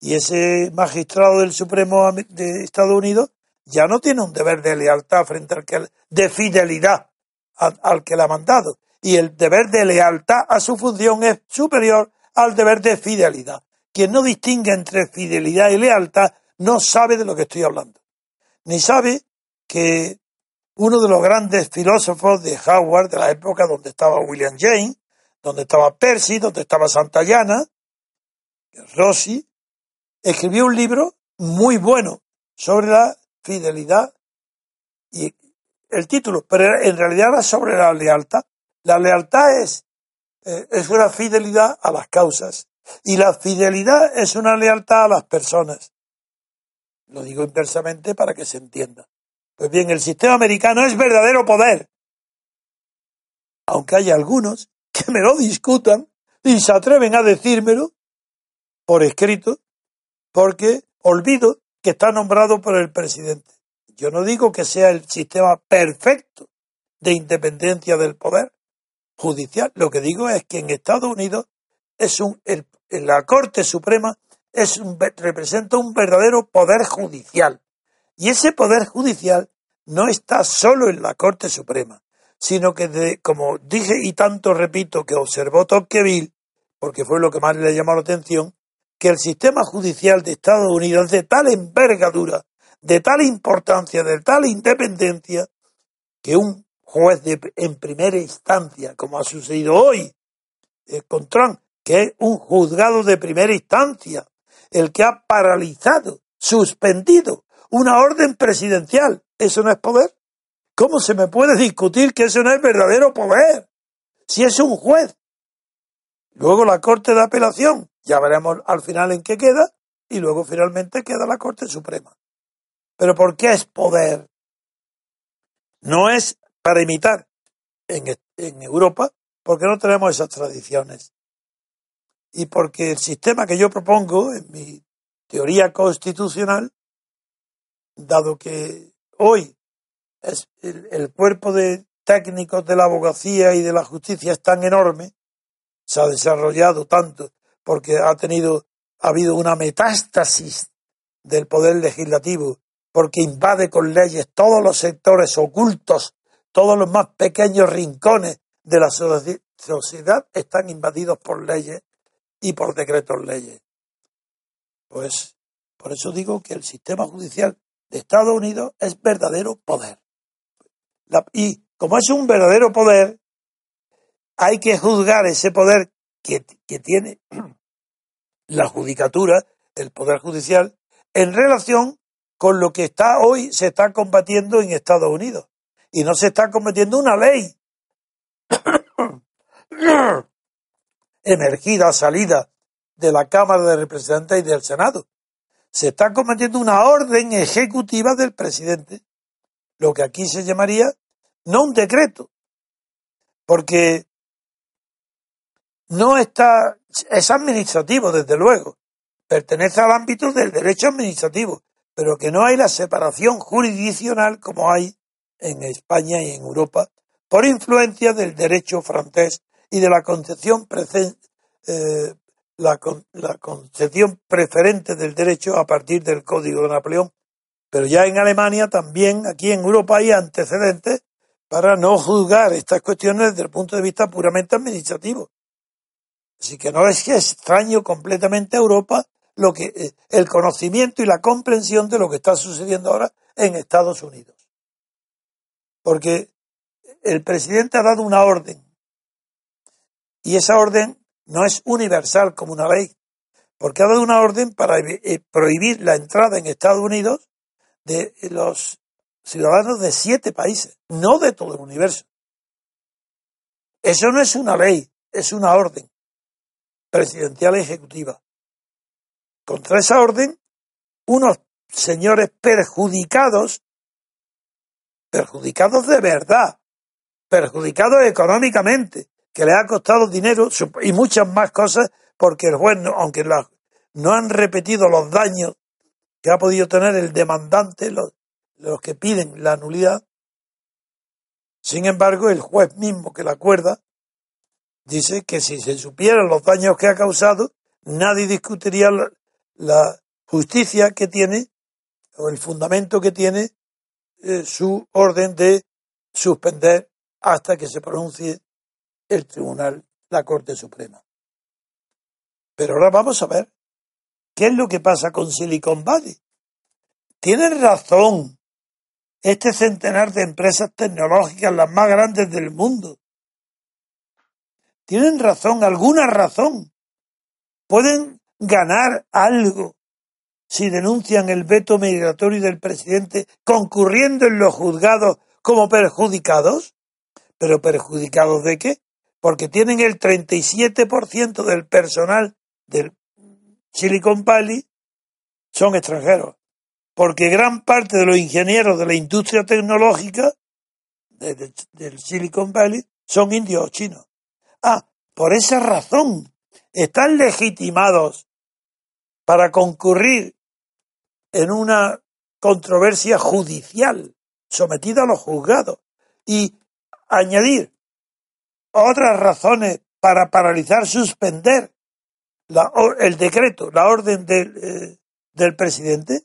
y ese magistrado del Supremo de Estados Unidos ya no tiene un deber de lealtad frente al que de fidelidad al, al que le ha mandado. Y el deber de lealtad a su función es superior al deber de fidelidad. Quien no distingue entre fidelidad y lealtad no sabe de lo que estoy hablando, ni sabe que uno de los grandes filósofos de Howard, de la época donde estaba William James, donde estaba Percy, donde estaba Santayana, Rossi, escribió un libro muy bueno sobre la fidelidad y el título, pero en realidad era sobre la lealtad. La lealtad es, eh, es una fidelidad a las causas y la fidelidad es una lealtad a las personas. Lo digo inversamente para que se entienda. Pues bien, el sistema americano es verdadero poder. Aunque hay algunos que me lo discutan y se atreven a decírmelo por escrito, porque olvido que está nombrado por el presidente. Yo no digo que sea el sistema perfecto de independencia del poder judicial. Lo que digo es que en Estados Unidos es un, el, la Corte Suprema es un, representa un verdadero poder judicial. Y ese poder judicial no está solo en la Corte Suprema, sino que, de, como dije y tanto repito que observó Tocqueville, porque fue lo que más le llamó la atención, que el sistema judicial de Estados Unidos es de tal envergadura, de tal importancia, de tal independencia, que un juez de, en primera instancia, como ha sucedido hoy eh, con Trump, que es un juzgado de primera instancia, el que ha paralizado, suspendido una orden presidencial. ¿Eso no es poder? ¿Cómo se me puede discutir que eso no es verdadero poder? Si es un juez. Luego la Corte de Apelación, ya veremos al final en qué queda, y luego finalmente queda la Corte Suprema. Pero ¿por qué es poder? No es para imitar en, en Europa, porque no tenemos esas tradiciones. y porque el sistema que yo propongo en mi teoría constitucional, dado que hoy el, el cuerpo de técnicos de la abogacía y de la justicia es tan enorme, se ha desarrollado tanto porque ha tenido, ha habido una metástasis del poder legislativo, porque invade con leyes todos los sectores ocultos, todos los más pequeños rincones de la sociedad están invadidos por leyes y por decretos leyes. Pues por eso digo que el sistema judicial de Estados Unidos es verdadero poder. y como es un verdadero poder, hay que juzgar ese poder que, que tiene <clears throat> la judicatura, el poder judicial, en relación con lo que está hoy se está combatiendo en Estados Unidos. Y no se está combatiendo una ley <clears throat> emergida, salida de la Cámara de Representantes y del Senado. Se está cometiendo una orden ejecutiva del presidente, lo que aquí se llamaría no un decreto, porque no está, es administrativo, desde luego, pertenece al ámbito del derecho administrativo, pero que no hay la separación jurisdiccional como hay en España y en Europa por influencia del derecho francés y de la concepción, eh, la, concepción preferente del derecho a partir del Código de Napoleón. Pero ya en Alemania también, aquí en Europa hay antecedentes para no juzgar estas cuestiones desde el punto de vista puramente administrativo. Así que no es que extraño completamente a Europa lo que eh, el conocimiento y la comprensión de lo que está sucediendo ahora en Estados Unidos. Porque el presidente ha dado una orden y esa orden no es universal como una ley, porque ha dado una orden para eh, prohibir la entrada en Estados Unidos de los ciudadanos de siete países, no de todo el universo. Eso no es una ley, es una orden presidencial ejecutiva. Contra esa orden, unos señores perjudicados, perjudicados de verdad, perjudicados económicamente, que les ha costado dinero y muchas más cosas, porque el juez, aunque no han repetido los daños que ha podido tener el demandante, los, que piden la nulidad, sin embargo, el juez mismo que la acuerda dice que si se supieran los daños que ha causado, nadie discutiría la, justicia que tiene o el fundamento que tiene eh, su orden de suspender hasta que se pronuncie el tribunal, la Corte Suprema. Pero ahora vamos a ver qué es lo que pasa con Silicon Valley. Tienen razón este centenar de empresas tecnológicas, las más grandes del mundo. Tienen razón, alguna razón. Pueden ganar algo si denuncian el veto migratorio del presidente concurriendo en los juzgados como perjudicados. ¿Pero perjudicados de qué? Porque tienen el 37% del personal del Silicon Valley son extranjeros porque gran parte de los ingenieros de la industria tecnológica del Silicon Valley son indios o chinos. Ah, por esa razón están legitimados para concurrir en una controversia judicial sometida a los juzgados y añadir otras razones para paralizar, suspender el decreto, la orden del, eh, del presidente,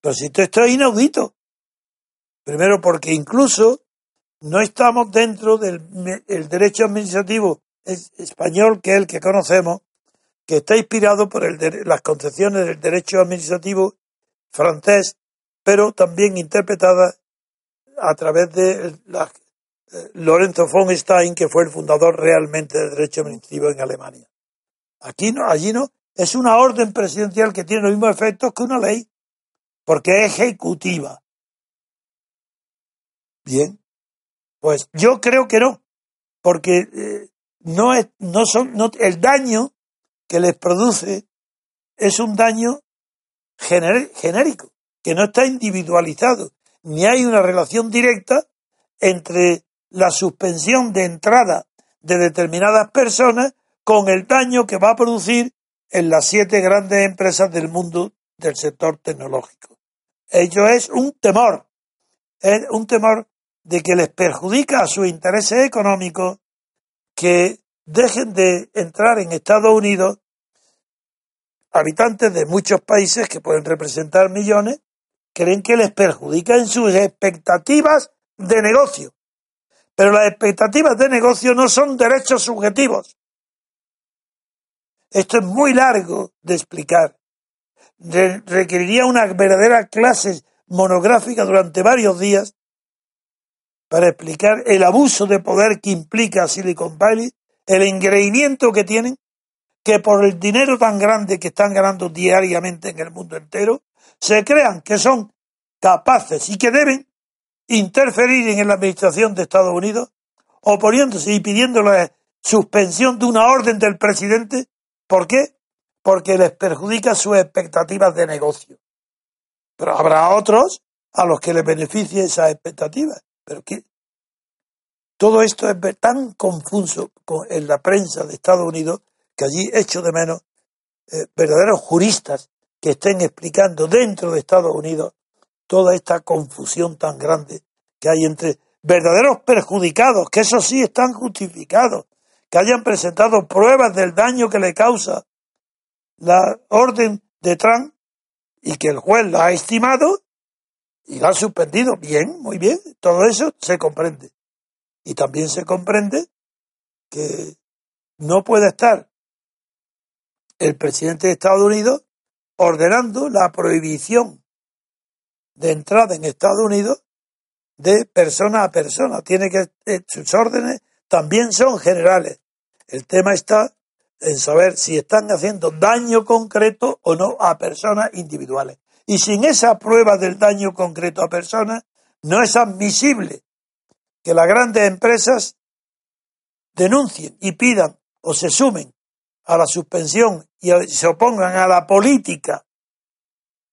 pero si esto es inaudito. Primero porque incluso no estamos dentro del derecho administrativo español, que es el que conocemos, que está inspirado por las concepciones del derecho administrativo francés, pero también interpretada a través de la, eh, Lorenzo von Stein, que fue el fundador realmente del derecho administrativo en Alemania. Aquí no, allí no, es una orden presidencial que tiene los mismos efectos que una ley porque es ejecutiva. Bien, pues yo creo que no, porque eh, no es, no son, no, el daño que les produce es un daño genérico, que no está individualizado, ni hay una relación directa entre la suspensión de entrada de determinadas personas con el daño que va a producir en las siete grandes empresas del mundo del sector tecnológico. Ello es un temor, es un temor de que les perjudica a sus intereses económicos que dejen de entrar en Estados Unidos habitantes de muchos países que pueden representar millones, creen que les perjudica en sus expectativas de negocio. Pero las expectativas de negocio no son derechos subjetivos. Esto es muy largo de explicar. requeriría una verdadera clase monográfica durante varios días para explicar el abuso de poder que implica Silicon Valley, el engreimiento que tienen, que por el dinero tan grande que están ganando diariamente en el mundo entero, se crean que son capaces y que deben interferir en la administración de Estados Unidos, oponiéndose y pidiendo la suspensión de una orden del presidente. ¿Por qué? Porque les perjudica sus expectativas de negocio. Pero habrá otros a los que les beneficie esas expectativas. Pero que todo esto es tan confuso en la prensa de Estados Unidos que allí echo de menos eh, verdaderos juristas que estén explicando dentro de Estados Unidos toda esta confusión tan grande que hay entre verdaderos perjudicados, que eso sí están justificados, que hayan presentado pruebas del daño que le causa la orden de Trump y que el juez la ha estimado y la ha suspendido. Bien, muy bien, todo eso se comprende. Y también se comprende que no puede estar el presidente de Estados Unidos ordenando la prohibición de entrada en Estados Unidos de persona a persona. Tiene que eh, sus órdenes también son generales. El tema está en saber si están haciendo daño concreto o no a personas individuales. Y sin esa prueba del daño concreto a personas, no es admisible que las grandes empresas denuncien y pidan o se sumen a la suspensión y se opongan a la política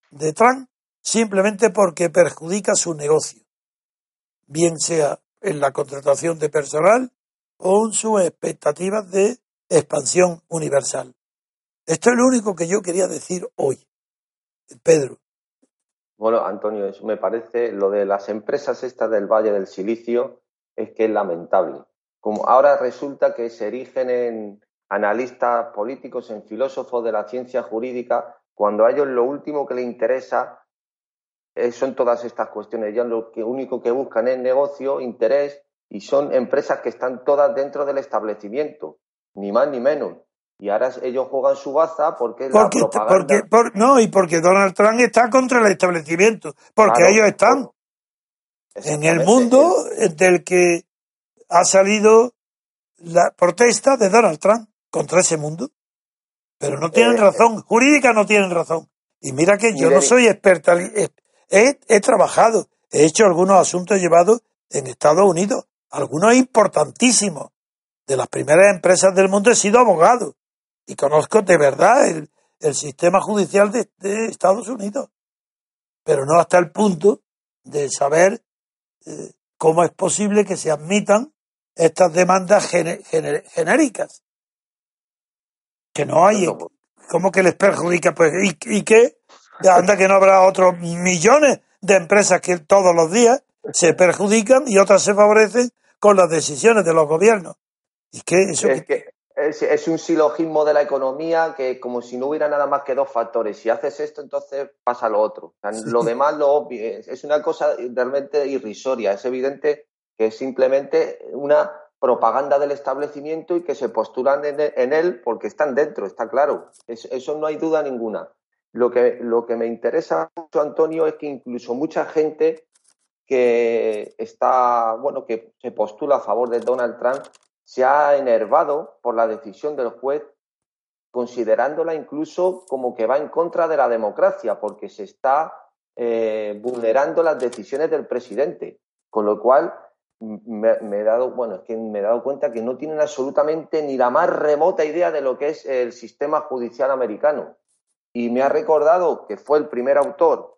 de Trump simplemente porque perjudica su negocio, bien sea en la contratación de personal o en sus expectativas de expansión universal. Esto es lo único que yo quería decir hoy. Pedro. Bueno, Antonio, eso me parece, lo de las empresas estas del Valle del Silicio es que es lamentable. Como ahora resulta que se erigen en, analistas políticos, en filósofos de la ciencia jurídica, cuando a ellos lo último que les interesa son todas estas cuestiones. Ellos lo que único que buscan es negocio, interés, y son empresas que están todas dentro del establecimiento, ni más ni menos. Y ahora ellos juegan su baza porque, porque la propaganda... no, y porque Donald Trump está contra el establecimiento, porque ellos están en el mundo del que ha salido la protesta de Donald Trump contra ese mundo. Pero no tienen eh, razón, jurídica no tienen razón. Y mira que yo no soy experta, he, he trabajado, he hecho algunos asuntos llevados en Estados Unidos, algunos importantísimos. De las primeras empresas del mundo he sido abogado y conozco de verdad el, sistema judicial de, Estados Unidos, pero no hasta el punto de saber eh, cómo es posible que se admitan estas demandas genéricas que no hay. ¿Cómo que les perjudica? Pues, ¿y, y qué? Anda que no habrá otros millones de empresas que todos los días se perjudican y otras se favorecen con las decisiones de los gobiernos. ¿Y qué? Eso es, que es, un silogismo de la economía que como si no hubiera nada más que dos factores. Si haces esto, entonces pasa lo otro. Lo demás lo obvio. Es una cosa realmente irrisoria. Es evidente que es simplemente una propaganda del establecimiento y que se postulan en él porque están dentro, está claro. Eso no hay duda ninguna. Lo que, lo que me interesa mucho, Antonio, es que incluso mucha gente que está, bueno, que se postula a favor de Donald Trump, se ha enervado por la decisión del juez, considerándola incluso como que va en contra de la democracia, porque se está eh, vulnerando las decisiones del presidente. Con lo cual, me, he dado, bueno, es que me he dado cuenta que no tienen absolutamente ni la más remota idea de lo que es el sistema judicial americano. Y me ha recordado que fue el primer autor,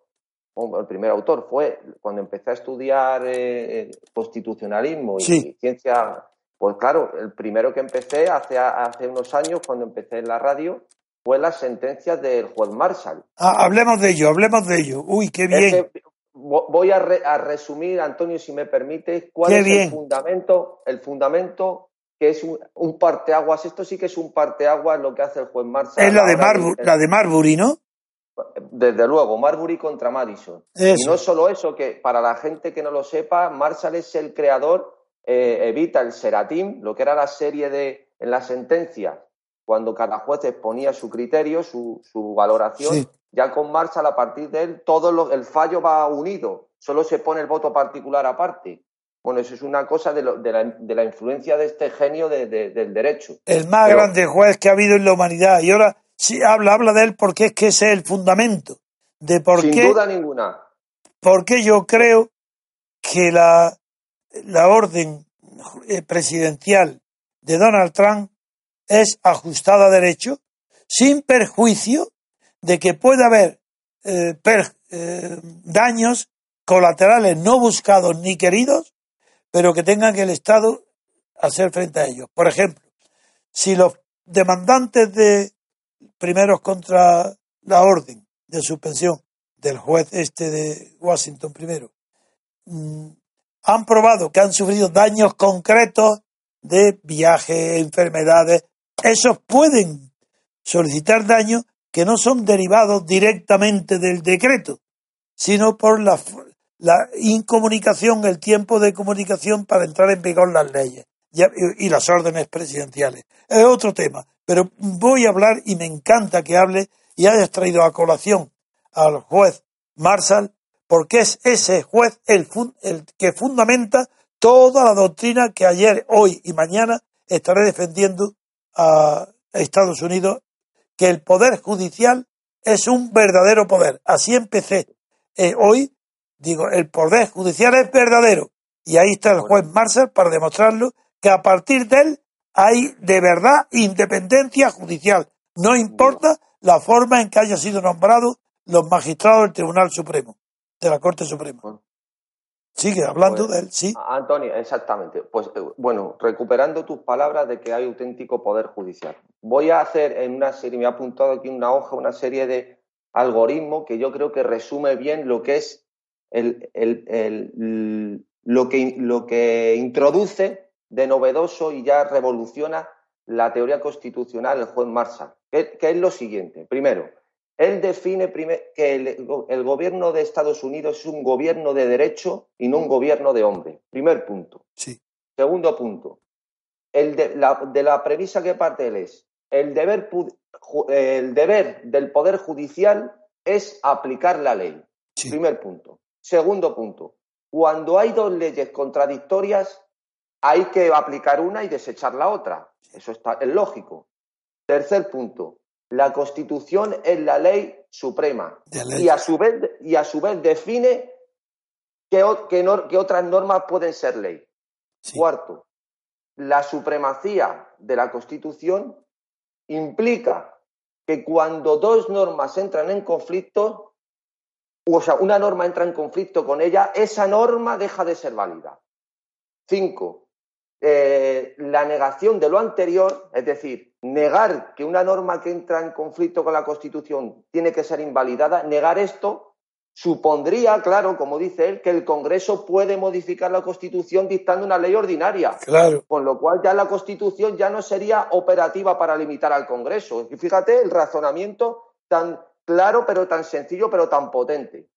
el primer autor fue cuando empecé a estudiar eh, constitucionalismo y, ciencia Pues claro, el primero que empecé hace, hace unos años, cuando empecé en la radio, fue las sentencias del juez Marshall. Ah, hablemos de ello, hablemos de ello. Uy, qué bien. Voy a, resumir, Antonio, si me permite, cuál es el fundamento, el fundamento que es un, un, parteaguas. Esto sí que es un parteaguas lo que hace el juez Marshall. Es la de, la de Marbury, ¿no? Desde luego, Marbury contra Madison. Y no solo eso, que para la gente que no lo sepa, Marshall es el creador, eh, evita el Seratim, lo que era la serie de, en la sentencia, cuando cada juez exponía su criterio, su, valoración, ya con Marshall, a partir de él, todo el fallo va unido, solo se pone el voto particular aparte. Bueno, eso es una cosa de, la, influencia de este genio del derecho. El más grande juez que ha habido en la humanidad. Y ahora Sí, habla, habla de él porque es que ese es el fundamento de por Sin qué. duda ninguna. Porque yo creo que la, la orden eh, presidencial de Donald Trump es ajustada a derecho, sin perjuicio de que pueda haber eh, eh, daños colaterales no buscados ni queridos, pero que tengan que el Estado hacer frente a ellos. Por ejemplo, si los demandantes de primeros contra la orden de suspensión del juez este de Washington primero, mm, han probado que han sufrido daños concretos de viajes, enfermedades. Esos pueden solicitar daños que no son derivados directamente del decreto, sino por la, incomunicación, el tiempo de comunicación para entrar en vigor las leyes y las órdenes presidenciales. Es otro tema, pero voy a hablar y me encanta que hable y hayas traído a colación al juez Marshall, porque es ese juez el, el que fundamenta toda la doctrina que ayer, hoy y mañana estaré defendiendo a Estados Unidos, que el poder judicial es un verdadero poder. Así empecé. Eh, hoy digo, el poder judicial es verdadero. Y ahí está el juez Marshall para demostrarlo que a partir de él hay de verdad independencia judicial. No importa la forma en que haya sido nombrado los magistrados del Tribunal Supremo, de la Corte Suprema. Sigue hablando pues, de él, sí. Antonio, exactamente. Pues eh, bueno, recuperando tus palabras de que hay auténtico poder judicial. Voy a hacer en una serie, me ha apuntado aquí una hoja, una serie de algoritmos que yo creo que resume bien lo que es el, lo, que, lo que introduce de novedoso y ya revoluciona la teoría constitucional el juez Marshall, que, es lo siguiente. Primero, él define que el, gobierno de Estados Unidos es un gobierno de derecho y no un gobierno de hombre. Primer punto. Sí. Segundo punto. El de, la, premisa que parte él es, el deber, el deber del Poder Judicial es aplicar la ley. Primer punto. Segundo punto. Cuando hay dos leyes contradictorias, hay que aplicar una y desechar la otra. Eso está, es lógico. Tercer punto. La Constitución es la ley suprema y a su vez, y a su vez define qué, otras normas pueden ser ley. Cuarto, la supremacía de la Constitución implica que cuando dos normas entran en conflicto, o sea, una norma entra en conflicto con ella, esa norma deja de ser válida. Cinco, eh, la negación de lo anterior, es decir, negar que una norma que entra en conflicto con la Constitución tiene que ser invalidada, negar esto supondría, claro, como dice él, que el Congreso puede modificar la Constitución dictando una ley ordinaria. Claro. Con lo cual ya la Constitución ya no sería operativa para limitar al Congreso. Y fíjate el razonamiento tan claro, pero tan sencillo, pero tan potente.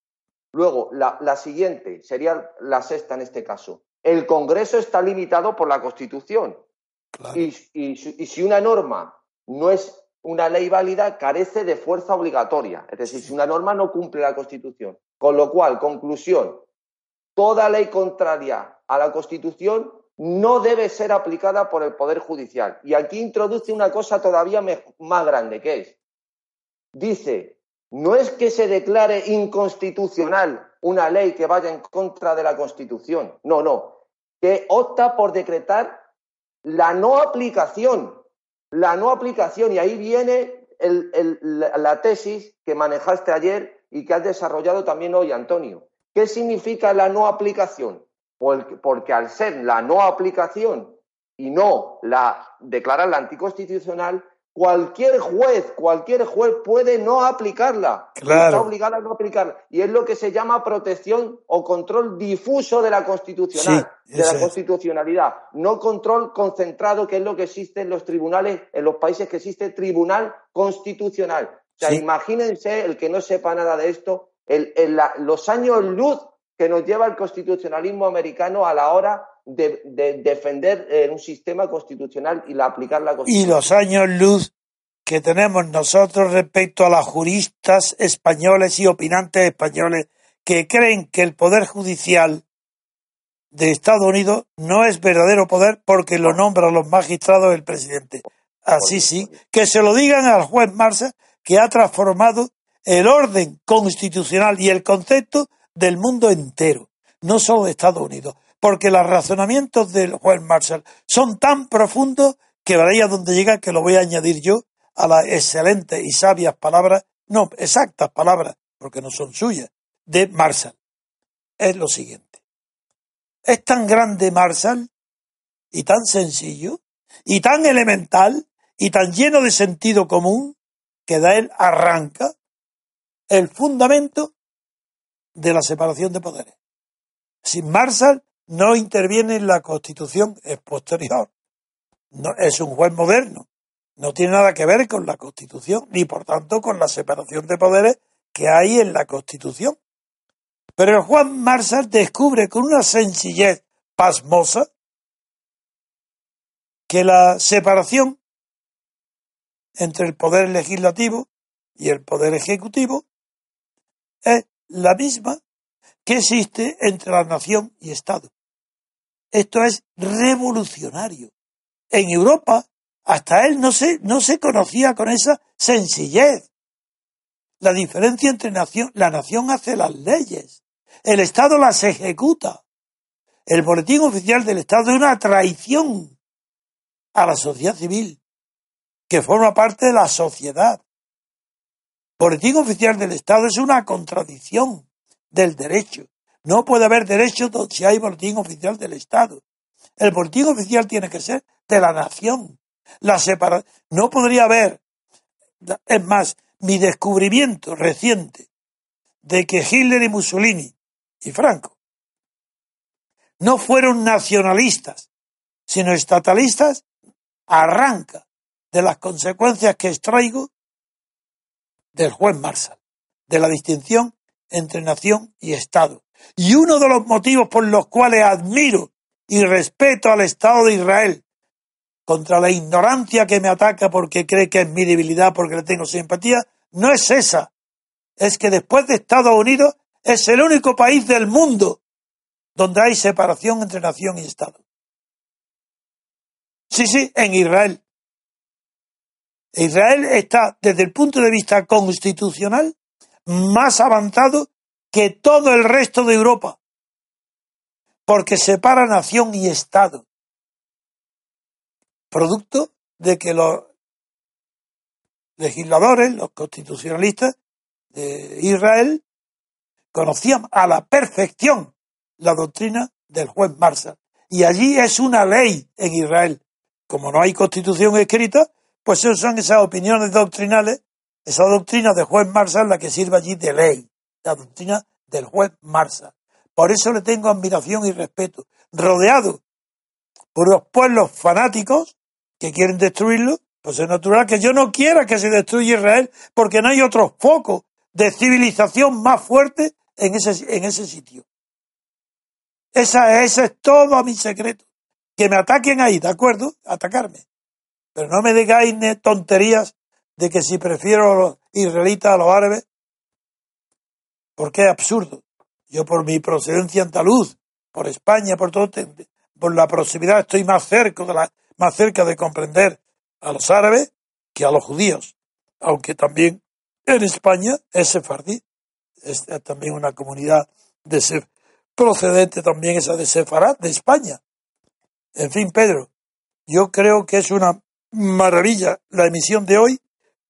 Luego, la siguiente sería la sexta en este caso el Congreso está limitado por la Constitución. Y, si una norma no es una ley válida, carece de fuerza obligatoria. Es decir, si una norma no cumple la Constitución. Con lo cual, conclusión, toda ley contraria a la Constitución no debe ser aplicada por el Poder Judicial. Y aquí introduce una cosa todavía más grande, que es, dice, no es que se declare inconstitucional una ley que vaya en contra de la Constitución. No, no. Que opta por decretar la no aplicación. La no aplicación. Y ahí viene la tesis que manejaste ayer y que has desarrollado también hoy, Antonio. ¿Qué significa la no aplicación? Porque, porque al ser la no aplicación y no la declararla anticonstitucional, cualquier juez, cualquier juez puede no aplicarla. Claro. Está obligada a no aplicarla. Y es lo que se llama protección o control difuso de la constitucional, Sí, de la es. constitucionalidad, no control concentrado, que es lo que existe en los tribunales, en los países que existe tribunal constitucional. O sea, Sí. imagínense el que no sepa nada de esto, el- el- la- los años luz que nos lleva el constitucionalismo americano a la hora de, de defender eh, un sistema constitucional y la aplicar la y constitución. los años luz que tenemos nosotros respecto a las juristas españoles y opinantes españoles que creen que el poder judicial de Estados Unidos no es verdadero poder porque lo nombran los magistrados el presidente. Así sí, que se lo digan al juez Marsa que ha transformado el orden constitucional y el concepto del mundo entero, no solo de Estados Unidos, porque los razonamientos del juez Marshall son tan profundos que veréis a donde llega que lo voy a añadir yo a las excelentes y sabias palabras, no, exactas palabras, porque no son suyas, de Marshall. Es lo siguiente. Es tan grande Marshall y tan sencillo y tan elemental y tan lleno de sentido común que de él arranca el fundamento de la separación de poderes. Sin Marshall no interviene en la Constitución, es posterior. No, es un juez moderno. No tiene nada que ver con la Constitución, ni por tanto con la separación de poderes que hay en la Constitución. Pero el juez Marshall descubre con una sencillez pasmosa que la separación entre el poder legislativo y el poder ejecutivo es la misma que existe entre la nación y Estado. Esto es revolucionario. En Europa, hasta él no se, no se conocía con esa sencillez. La diferencia entre nación, la nación hace las leyes, el Estado las ejecuta. El boletín oficial del Estado es una traición a la sociedad civil, que forma parte de la sociedad. Boletín oficial del Estado es una contradicción del derecho. No puede haber derecho si hay boletín oficial del Estado. El boletín oficial tiene que ser de la nación. La separa no podría haber, es más, mi descubrimiento reciente de que Hitler y Mussolini y Franco no fueron nacionalistas, sino estatalistas, arranca de las consecuencias que extraigo del juez Marshall, de la distinción entre nación y Estado. Y uno de los motivos por los cuales admiro y respeto al Estado de Israel contra la ignorancia que me ataca porque cree que es mi debilidad, porque le tengo simpatía, no es esa. Es que después de Estados Unidos es el único país del mundo donde hay separación entre nación y Estado. Sí, sí, en Israel. Israel está, desde el punto de vista constitucional, más avanzado que todo el resto de Europa, porque separa nación y Estado, producto de que los legisladores, los constitucionalistas de Israel, conocían a la perfección la doctrina del juez Marshall. Y allí es una ley en Israel. Como no hay constitución escrita, pues son esas opiniones doctrinales, esa doctrina de juez Marshall la que sirve allí de ley, la doctrina del juez Marshall. Por eso le tengo admiración y respeto. Rodeado por los pueblos fanáticos que quieren destruirlo, pues es natural que yo no quiera que se destruya Israel, porque no hay otro foco de civilización más fuerte en ese, en ese sitio. Esa, ese es todo mi secreto. Que me ataquen ahí, ¿de acuerdo? Atacarme. Pero no me digáis tonterías de que si prefiero a los israelitas a los árabes, porque es absurdo. Yo por mi procedencia andaluz, por España, por todo, por la proximidad estoy más cerca de la, más cerca de comprender a los árabes que a los judíos. Aunque también en España es sefardí, es también una comunidad de sef, procedente también esa de Sefarad, de España. En fin, Pedro, yo creo que es una maravilla la emisión de hoy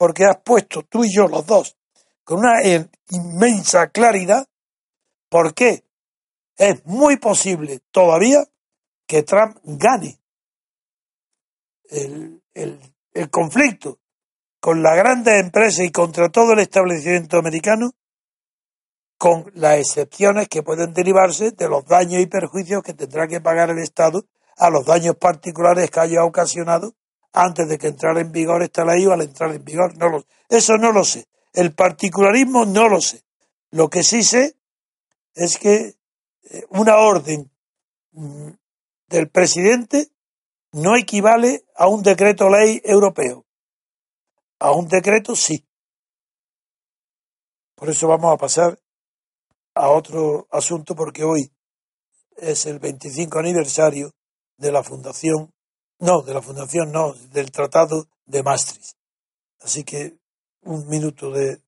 porque has puesto tú y yo los dos con una inmensa claridad por qué es muy posible todavía que Trump gane el, el conflicto con las grandes empresas y contra todo el establecimiento americano, con las excepciones que pueden derivarse de los daños y perjuicios que tendrá que pagar el Estado a los daños particulares que haya ocasionado antes de que entrara en vigor esta ley o al entrar en vigor. No lo, eso no lo sé. El particularismo no lo sé. Lo que sí sé es que eh, una orden mm, del presidente no equivale a un decreto ley europeo. A un decreto sí. Por eso vamos a pasar a otro asunto porque hoy es el 25 aniversario de la fundación, no, de la fundación no, del Tratado de Maastricht. Así que un minuto de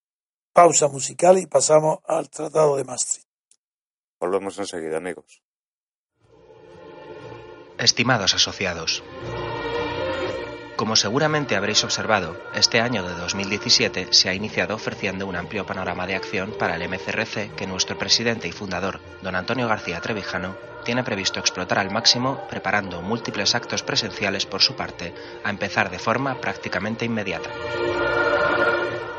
pausa musical y pasamos al Tratado de Maastricht. Volvemos enseguida, amigos. Estimados asociados, como seguramente habréis observado, este año de 2017 se ha iniciado ofreciendo un amplio panorama de acción para el MCRC que nuestro presidente y fundador, don Antonio García Trevijano, tiene previsto explotar al máximo preparando múltiples actos presenciales por su parte, a empezar de forma prácticamente inmediata.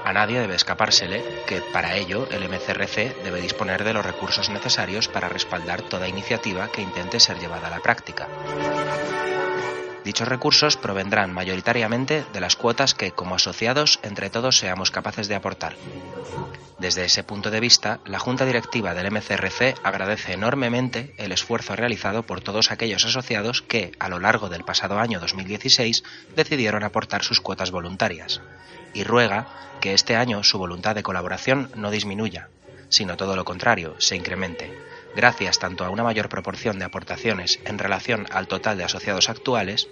A nadie debe escapársele que, para ello, el MCRC debe disponer de los recursos necesarios para respaldar toda iniciativa que intente ser llevada a la práctica. Dichos recursos provendrán mayoritariamente de las cuotas que, como asociados, entre todos seamos capaces de aportar. Desde ese punto de vista, la Junta Directiva del MCRC agradece enormemente el esfuerzo realizado por todos aquellos asociados que, a lo largo del pasado año 2016, decidieron aportar sus cuotas voluntarias, y ruega que este año su voluntad de colaboración no disminuya, sino todo lo contrario, se incremente, gracias tanto a una mayor proporción de aportaciones en relación al total de asociados actuales,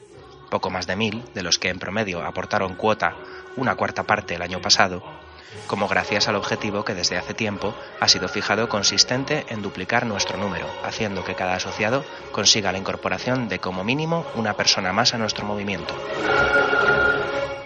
poco más de mil, de los que en promedio aportaron cuota una cuarta parte el año pasado, como gracias al objetivo que desde hace tiempo ha sido fijado consistente en duplicar nuestro número, haciendo que cada asociado consiga la incorporación de como mínimo una persona más a nuestro movimiento.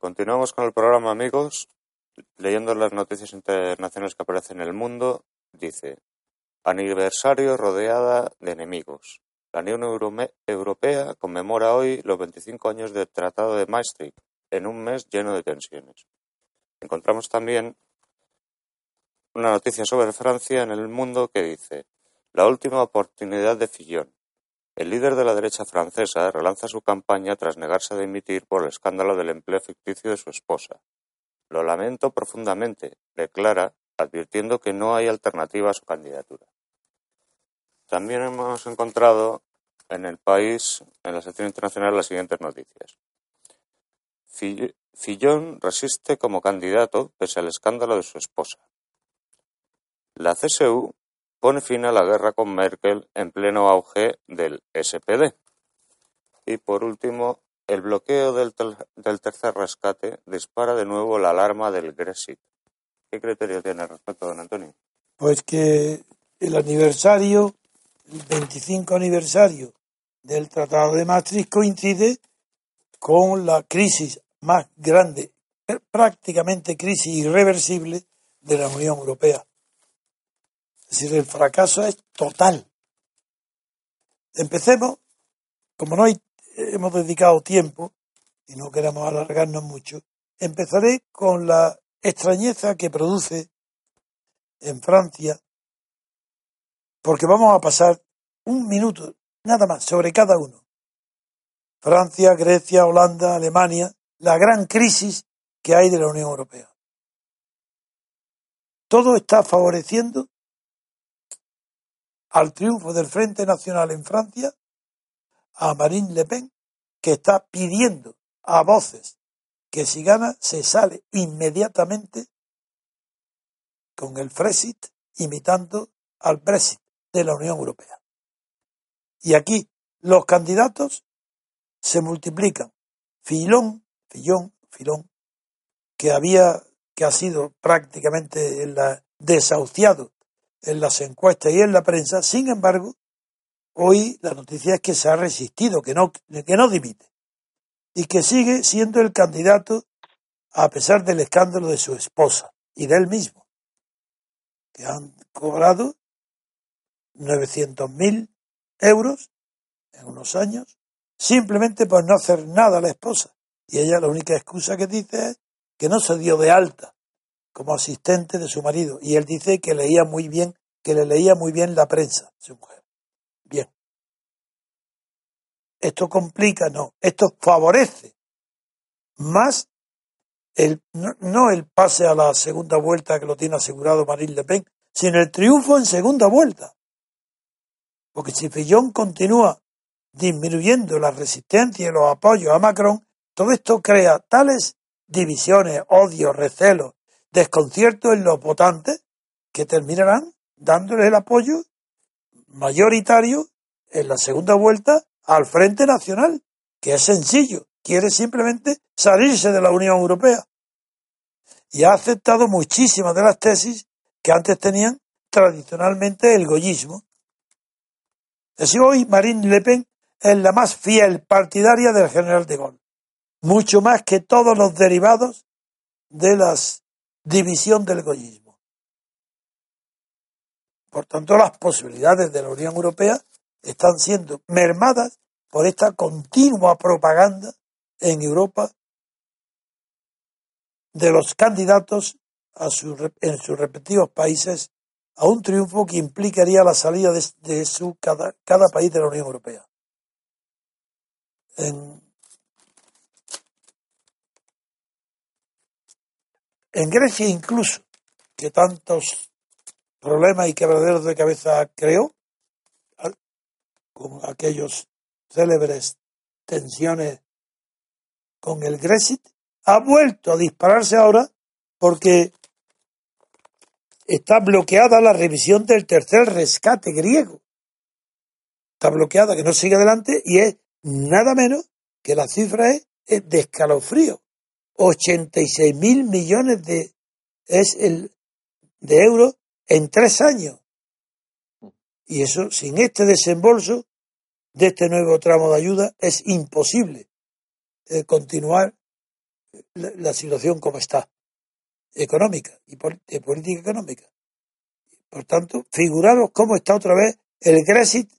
Continuamos con el programa, amigos. Leyendo las noticias internacionales que aparecen en el mundo, dice: Aniversario rodeada de enemigos. La Unión Europea conmemora hoy los 25 años del Tratado de Maastricht, en un mes lleno de tensiones. Encontramos también una noticia sobre Francia en el mundo que dice: La última oportunidad de Fillon. El líder de la derecha francesa relanza su campaña tras negarse a dimitir por el escándalo del empleo ficticio de su esposa. Lo lamento profundamente, declara, advirtiendo que no hay alternativa a su candidatura. También hemos encontrado en el país, en la sección internacional, las siguientes noticias. Fillon resiste como candidato pese al escándalo de su esposa. La CSU pone fin a la guerra con Merkel en pleno auge del SPD. Y por último, el bloqueo del, tercer rescate dispara de nuevo la alarma del Brexit. ¿Qué criterio tiene al respecto, don Antonio? Pues que el aniversario, el 25 aniversario del Tratado de Maastricht coincide con la crisis más grande, prácticamente crisis irreversible de la Unión Europea. Es decir, el fracaso es total. Empecemos, como no hemos dedicado tiempo y no queremos alargarnos mucho, empezaré con la extrañeza que produce en Francia, porque vamos a pasar un minuto nada más sobre cada uno. Francia, Grecia, Holanda, Alemania, la gran crisis que hay de la Unión Europea. Todo está favoreciendo al triunfo del Frente Nacional en Francia, a Marine Le Pen, que está pidiendo a voces que si gana se sale inmediatamente con el Frexit imitando al Brexit de la Unión Europea. Y aquí los candidatos se multiplican. Filón, Fillón, Filón, que había, que ha sido prácticamente desahuciado en las encuestas y en la prensa, sin embargo, hoy la noticia es que se ha resistido, que no, que no dimite y que sigue siendo el candidato a pesar del escándalo de su esposa y de él mismo, que han cobrado 900.000 euros en unos años simplemente por no hacer nada a la esposa. Y ella la única excusa que dice es que no se dio de alta como asistente de su marido. Y él dice que leía muy bien, que le leía muy bien la prensa, su mujer. Bien. Esto complica, no. Esto favorece más el, no, el pase a la segunda vuelta que lo tiene asegurado Marine Le Pen, sino el triunfo en segunda vuelta. Porque si Fillon continúa disminuyendo la resistencia y los apoyos a Macron, todo esto crea tales divisiones, odios, recelos, desconciertos en los votantes que terminarán dándoles el apoyo mayoritario en la segunda vuelta al Frente Nacional, que es sencillo, quiere simplemente salirse de la Unión Europea. Y ha aceptado muchísimas de las tesis que antes tenían tradicionalmente el goyismo. Así hoy Marine Le Pen es la más fiel partidaria del general de Gaulle, mucho más que todos los derivados de la división del goyismo. Por tanto, las posibilidades de la Unión Europea están siendo mermadas por esta continua propaganda en Europa de los candidatos a en sus respectivos países a un triunfo que implicaría la salida de, su, cada, cada país de la Unión Europea. En, en Grecia incluso, que tantos problemas y quebraderos de cabeza creó, con aquellos célebres tensiones con el Grexit, ha vuelto a dispararse ahora porque está bloqueada la revisión del tercer rescate griego. Está bloqueada, que no sigue adelante, y es nada menos que la cifra es, de escalofrío. 86 mil millones de, es el, de euros en tres años. Y eso, sin este desembolso de este nuevo tramo de ayuda, es imposible eh, continuar la, situación como está, económica y de política económica. Por tanto, figuraros cómo está otra vez el Grexit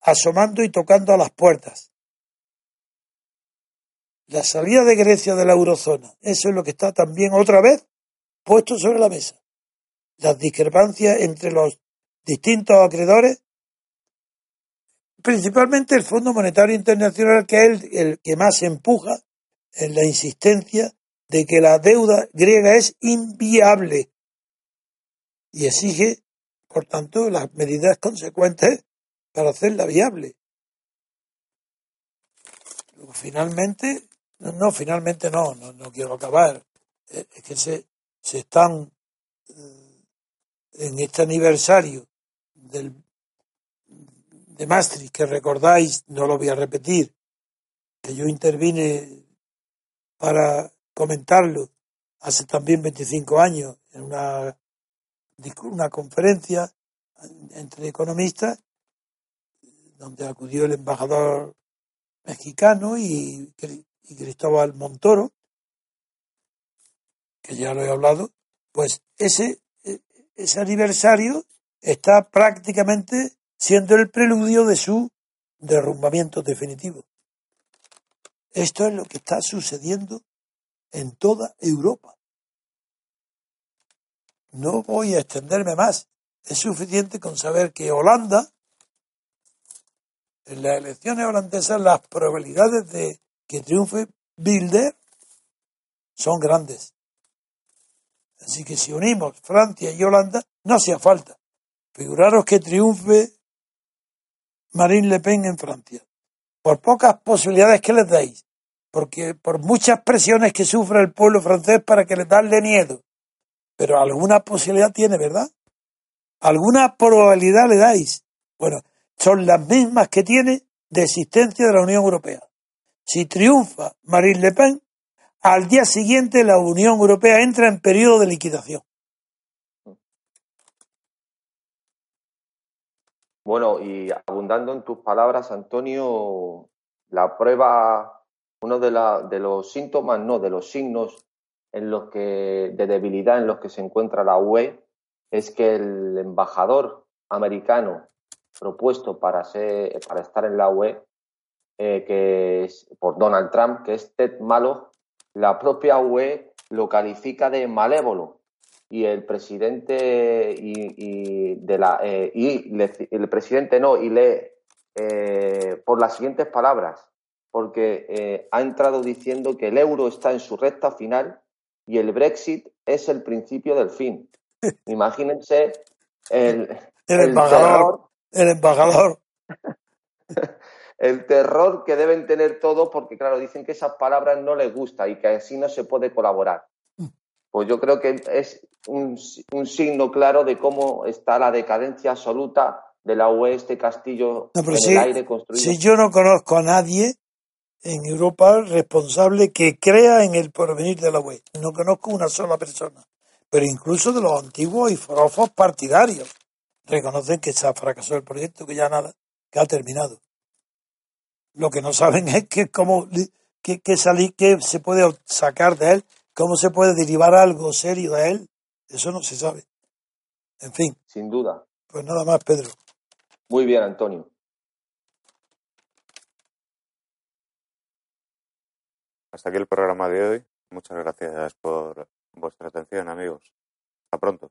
asomando y tocando a las puertas. La salida de Grecia de la eurozona, eso es lo que está también otra vez puesto sobre la mesa. Las discrepancias entre los distintos acreedores, principalmente el Fondo Monetario Internacional, que es el, el que más empuja en la insistencia de que la deuda griega es inviable y exige, por tanto, las medidas consecuentes para hacerla viable. finalmente, no, finalmente no, no, quiero acabar. Es que se, se están eh, en este aniversario del, de Maastricht, que recordáis, no lo voy a repetir, que yo intervine para comentarlo hace también 25 años en una, una conferencia entre economistas donde acudió el embajador mexicano y, Cristóbal Montoro, que ya lo he hablado, pues ese, ese aniversario está prácticamente siendo el preludio de su derrumbamiento definitivo. Esto es lo que está sucediendo en toda Europa. No voy a extenderme más. Es suficiente con saber que Holanda, en las elecciones holandesas, las probabilidades de que triunfe Bilder son grandes. Así que si unimos Francia y Holanda, no hacía falta. Figuraros que triunfe Marine Le Pen en Francia por pocas posibilidades que les dais, porque por muchas presiones que sufre el pueblo francés para que les darle miedo, pero alguna posibilidad tiene, ¿verdad? ¿Alguna probabilidad le dais? Bueno, son las mismas que tiene de existencia de la Unión Europea. Si triunfa Marine Le Pen, al día siguiente la Unión Europea entra en periodo de liquidación. Bueno, y abundando en tus palabras, Antonio, la prueba, uno de, la, de los síntomas, no, de los signos en los que, de debilidad en los que se encuentra la UE es que el embajador americano propuesto para, ser, para estar en la UE, eh, que es por Donald Trump, que es Ted Malo, la propia UE lo califica de malévolo y el presidente y, de la eh, y el presidente no y lee eh, por las siguientes palabras porque ha entrado diciendo que el euro está en su recta final y el Brexit es el principio del fin. <laughs> Imagínense el, el, embajador. el embajador. El terror que deben tener todos, porque claro, dicen que esas palabras no les gusta y que así no se puede colaborar. Pues yo creo que es un, signo claro de cómo está la decadencia absoluta de la UE, este castillo en el aire construido. Si yo no conozco a nadie en Europa responsable que crea en el porvenir de la UE, no conozco una sola persona pero incluso de los antiguos y forofos partidarios reconocen que se ha fracasado el proyecto, que ya nada, que ha terminado. Lo que no saben es que cómo que, que salir, que se puede sacar de él, cómo se puede derivar algo serio de él, eso no se sabe. En fin. Sin duda. Pues nada más, Pedro. Muy bien, Antonio. Hasta aquí el programa de hoy. Muchas gracias por vuestra atención, amigos. Hasta pronto.